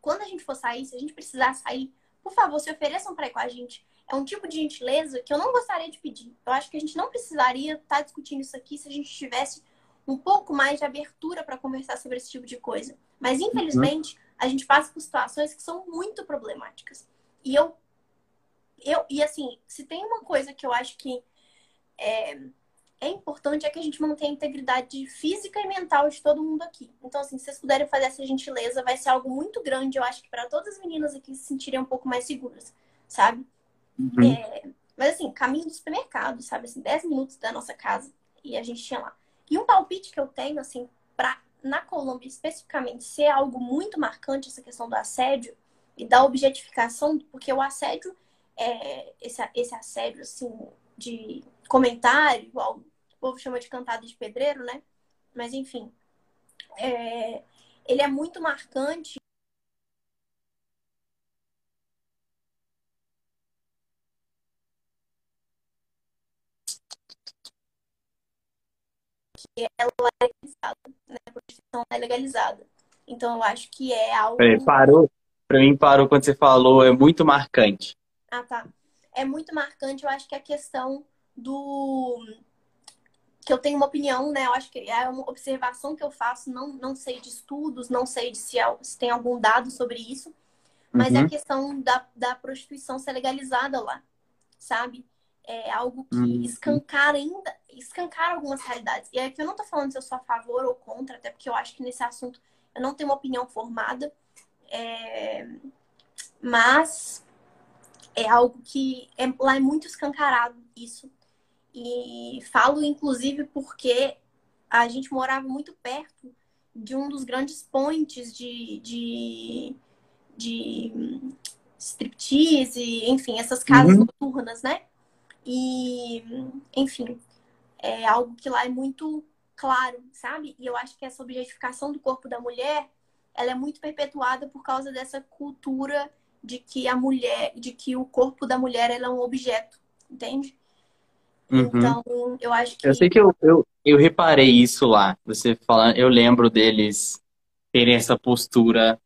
Quando a gente for sair, se a gente precisar sair, por favor, se ofereçam para ir com a gente. É um tipo de gentileza que eu não gostaria de pedir. Eu acho que a gente não precisaria estar tá discutindo isso aqui se a gente tivesse um pouco mais de abertura para conversar sobre esse tipo de coisa. Mas, infelizmente, a gente passa por situações que são muito problemáticas. E eu, eu e assim, se tem uma coisa que eu acho que é, é importante é que a gente mantenha a integridade física e mental de todo mundo aqui. Então, assim, se vocês puderem fazer essa gentileza, vai ser algo muito grande, eu acho que para todas as meninas aqui se sentirem um pouco mais seguras, sabe? Uhum. É, mas, assim, caminho do supermercado, sabe? Assim, 10 minutos da nossa casa e a gente tinha lá. E um palpite que eu tenho, assim, pra na Colômbia especificamente ser algo muito marcante essa questão do assédio e da objetificação, porque o assédio é esse, esse assédio assim de comentário, igual o povo chama de cantada de pedreiro, né? Mas enfim, é, ele é muito marcante que ela é legalizada, né? A prostituição é legalizada. Então eu acho que é algo. Peraí, parou. Pra mim parou quando você falou, é muito marcante. Ah, tá. É muito marcante, eu acho que a questão do. Que eu tenho uma opinião, né? Eu acho que é uma observação que eu faço, não, não sei de estudos, não sei de se, é, se tem algum dado sobre isso, mas uhum. é a questão da, da prostituição ser legalizada lá, sabe? é algo que uhum. escancara ainda, escancara algumas realidades. E aqui eu não tô falando se eu sou a favor ou contra, até porque eu acho que nesse assunto eu não tenho uma opinião formada. É... Mas é algo que é, lá é muito escancarado isso. E falo, inclusive, porque a gente morava muito perto de um dos grandes pontes de, de, de striptease, enfim, essas casas uhum. noturnas, né? E, enfim, é algo que lá é muito claro, sabe? E eu acho que essa objetificação do corpo da mulher, ela é muito perpetuada por causa dessa cultura de que a mulher, de que o corpo da mulher é um objeto, entende? Uhum. Então, eu acho que. Eu sei que eu, eu, eu reparei isso lá. Você falando, eu lembro deles terem essa postura.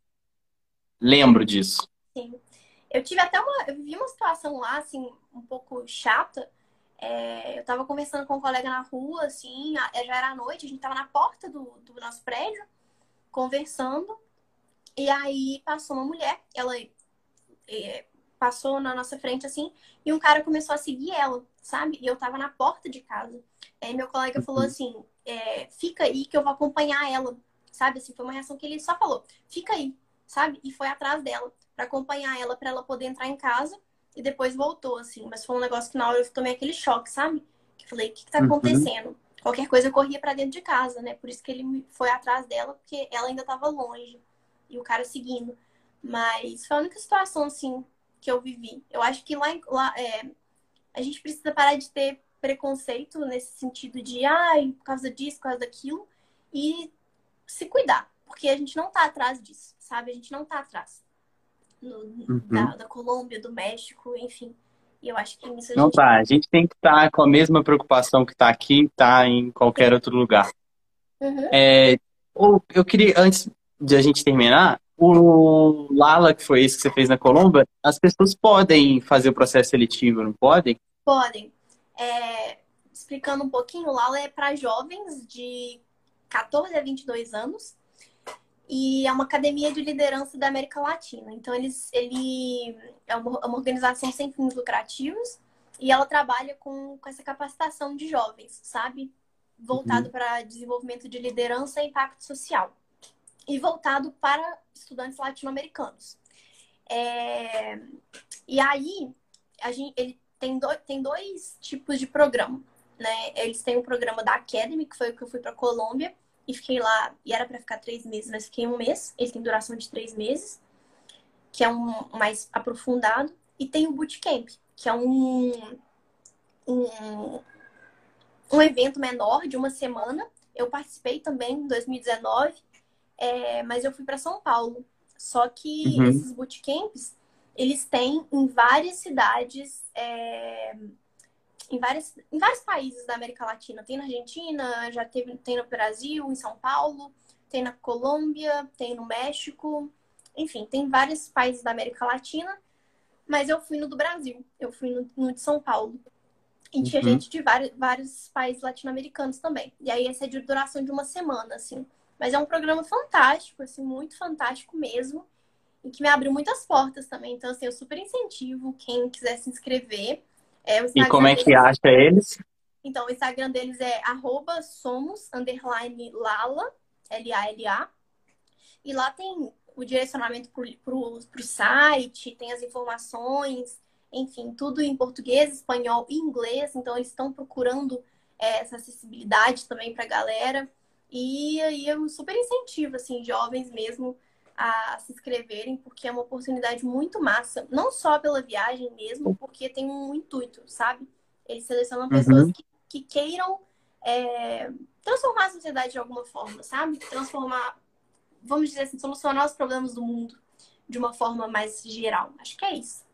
Lembro disso. Sim. Eu tive até uma. Eu vivi uma situação lá, assim, um pouco chata. É, eu tava conversando com um colega na rua, assim, já era noite, a gente tava na porta do, do nosso prédio, conversando. E aí passou uma mulher, ela é, passou na nossa frente, assim, e um cara começou a seguir ela, sabe? E eu tava na porta de casa. Aí meu colega falou uhum. assim: é, fica aí que eu vou acompanhar ela, sabe? Assim, foi uma reação que ele só falou: fica aí, sabe? E foi atrás dela para acompanhar ela para ela poder entrar em casa e depois voltou assim, mas foi um negócio que na hora eu tomei aquele choque, sabe? Que falei, o que, que tá uhum. acontecendo? Uhum. Qualquer coisa eu corria para dentro de casa, né? Por isso que ele foi atrás dela, porque ela ainda tava longe e o cara seguindo. Mas foi a única situação assim que eu vivi. Eu acho que lá, lá é, a gente precisa parar de ter preconceito nesse sentido de, ai, por causa disso, por causa daquilo, e se cuidar, porque a gente não tá atrás disso, sabe? A gente não tá atrás no, uhum. da, da, Colômbia, do México, enfim. E eu acho que isso a Não gente... tá, a gente tem que estar tá com a mesma preocupação que está aqui, tá em qualquer outro lugar. Uhum. É, eu queria, antes de a gente terminar, o Lala, que foi isso que você fez na Colômbia, as pessoas podem fazer o processo seletivo, não podem? Podem. É, explicando um pouquinho, o Lala é para jovens de 14 a 22 anos e é uma academia de liderança da América Latina. Então, eles, ele é uma, uma organização sem fins lucrativos e ela trabalha com, com essa capacitação de jovens, sabe? Voltado uhum. para desenvolvimento de liderança e impacto social. E voltado para estudantes latino-americanos. É... E aí, a gente, ele tem, do, tem dois tipos de programa. Né? Eles têm o programa da Academy, que foi o que eu fui para Colômbia, e fiquei lá, e era para ficar três meses, mas fiquei um mês. Ele tem duração de três meses, que é um mais aprofundado. E tem o Bootcamp, que é um, um, um evento menor de uma semana. Eu participei também em 2019, é, mas eu fui para São Paulo. Só que uhum. esses bootcamps, eles têm em várias cidades, é, em, várias, em vários países da América Latina. Tem na Argentina, já teve, tem no Brasil, em São Paulo, tem na Colômbia, tem no México, enfim, tem vários países da América Latina, mas eu fui no do Brasil, eu fui no, no de São Paulo. E tinha uhum. gente de vários, vários países latino-americanos também. E aí essa é de duração de uma semana, assim. Mas é um programa fantástico, assim, muito fantástico mesmo. E que me abriu muitas portas também. Então, assim, eu super incentivo quem quiser se inscrever. É, e como é que deles... acha eles? Então, o Instagram deles é arroba somos, underline lala, L-A-L-A. E lá tem o direcionamento para o site, tem as informações, enfim, tudo em português, espanhol e inglês. Então, eles estão procurando é, essa acessibilidade também para a galera. E aí eu super incentivo, assim, jovens mesmo a se inscreverem, porque é uma oportunidade muito massa. Não só pela viagem mesmo, porque tem um intuito, sabe? Eles selecionam pessoas uhum. que, que, queiram é, transformar a sociedade de alguma forma, sabe? Transformar, vamos dizer assim, solucionar os problemas do mundo de uma forma mais geral. Acho que é isso.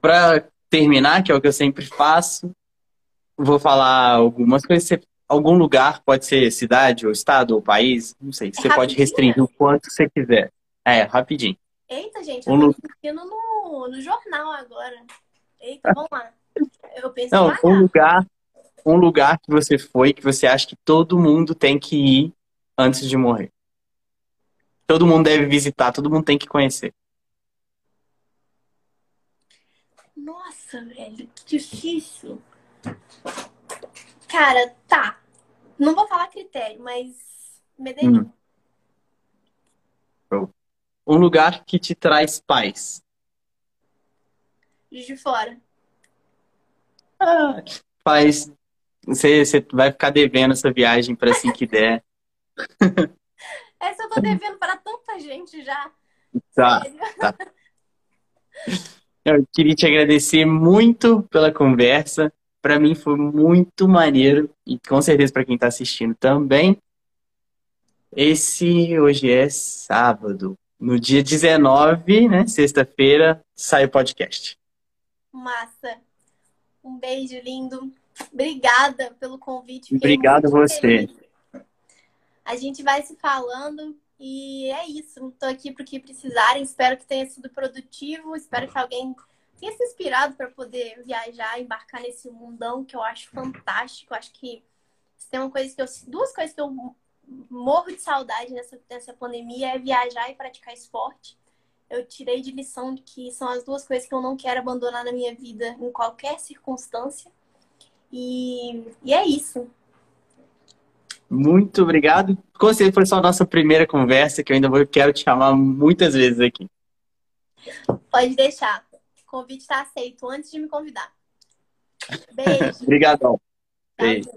Para terminar, que é o que eu sempre faço, vou falar algumas coisas. Algum lugar, pode ser cidade, ou estado, ou país, não sei. Você pode restringir o quanto você quiser. É, rapidinho. Eita, gente, eu um tô assistindo no, no jornal agora. Eita, vamos lá. Eu penso Não, um lugar, um lugar que você foi que você acha que todo mundo tem que ir antes de morrer. Todo mundo deve visitar, todo mundo tem que conhecer. Nossa, velho, que difícil. Cara, tá. Não vou falar critério, mas Medellín. Hum. Um lugar que te traz paz. De fora. Ah, faz. Você, você vai ficar devendo essa viagem para assim que der. Essa eu tô devendo para tanta gente já. Tá, tá. Eu queria te agradecer muito pela conversa. Para mim foi muito maneiro e com certeza para quem está assistindo também. Esse hoje é sábado. No dia 19, né, sexta-feira, sai o podcast. Massa. Um beijo lindo. Obrigada pelo convite. Obrigado a você. Feliz. A gente vai se falando e é isso. Estou aqui para o que precisarem. Espero que tenha sido produtivo. Espero que alguém tenha se inspirado para poder viajar, embarcar nesse mundão que eu acho fantástico. Acho que tem uma coisa que eu, duas coisas que eu morro de saudade nessa, nessa pandemia é viajar e praticar esporte. Eu tirei de lição que são as duas coisas que eu não quero abandonar na minha vida em qualquer circunstância. E, e é isso. Muito obrigado. Com certeza foi só a nossa primeira conversa, que eu ainda vou, quero te chamar muitas vezes aqui. Pode deixar. O convite está aceito antes de me convidar. Beijo. Obrigadão. Beijo.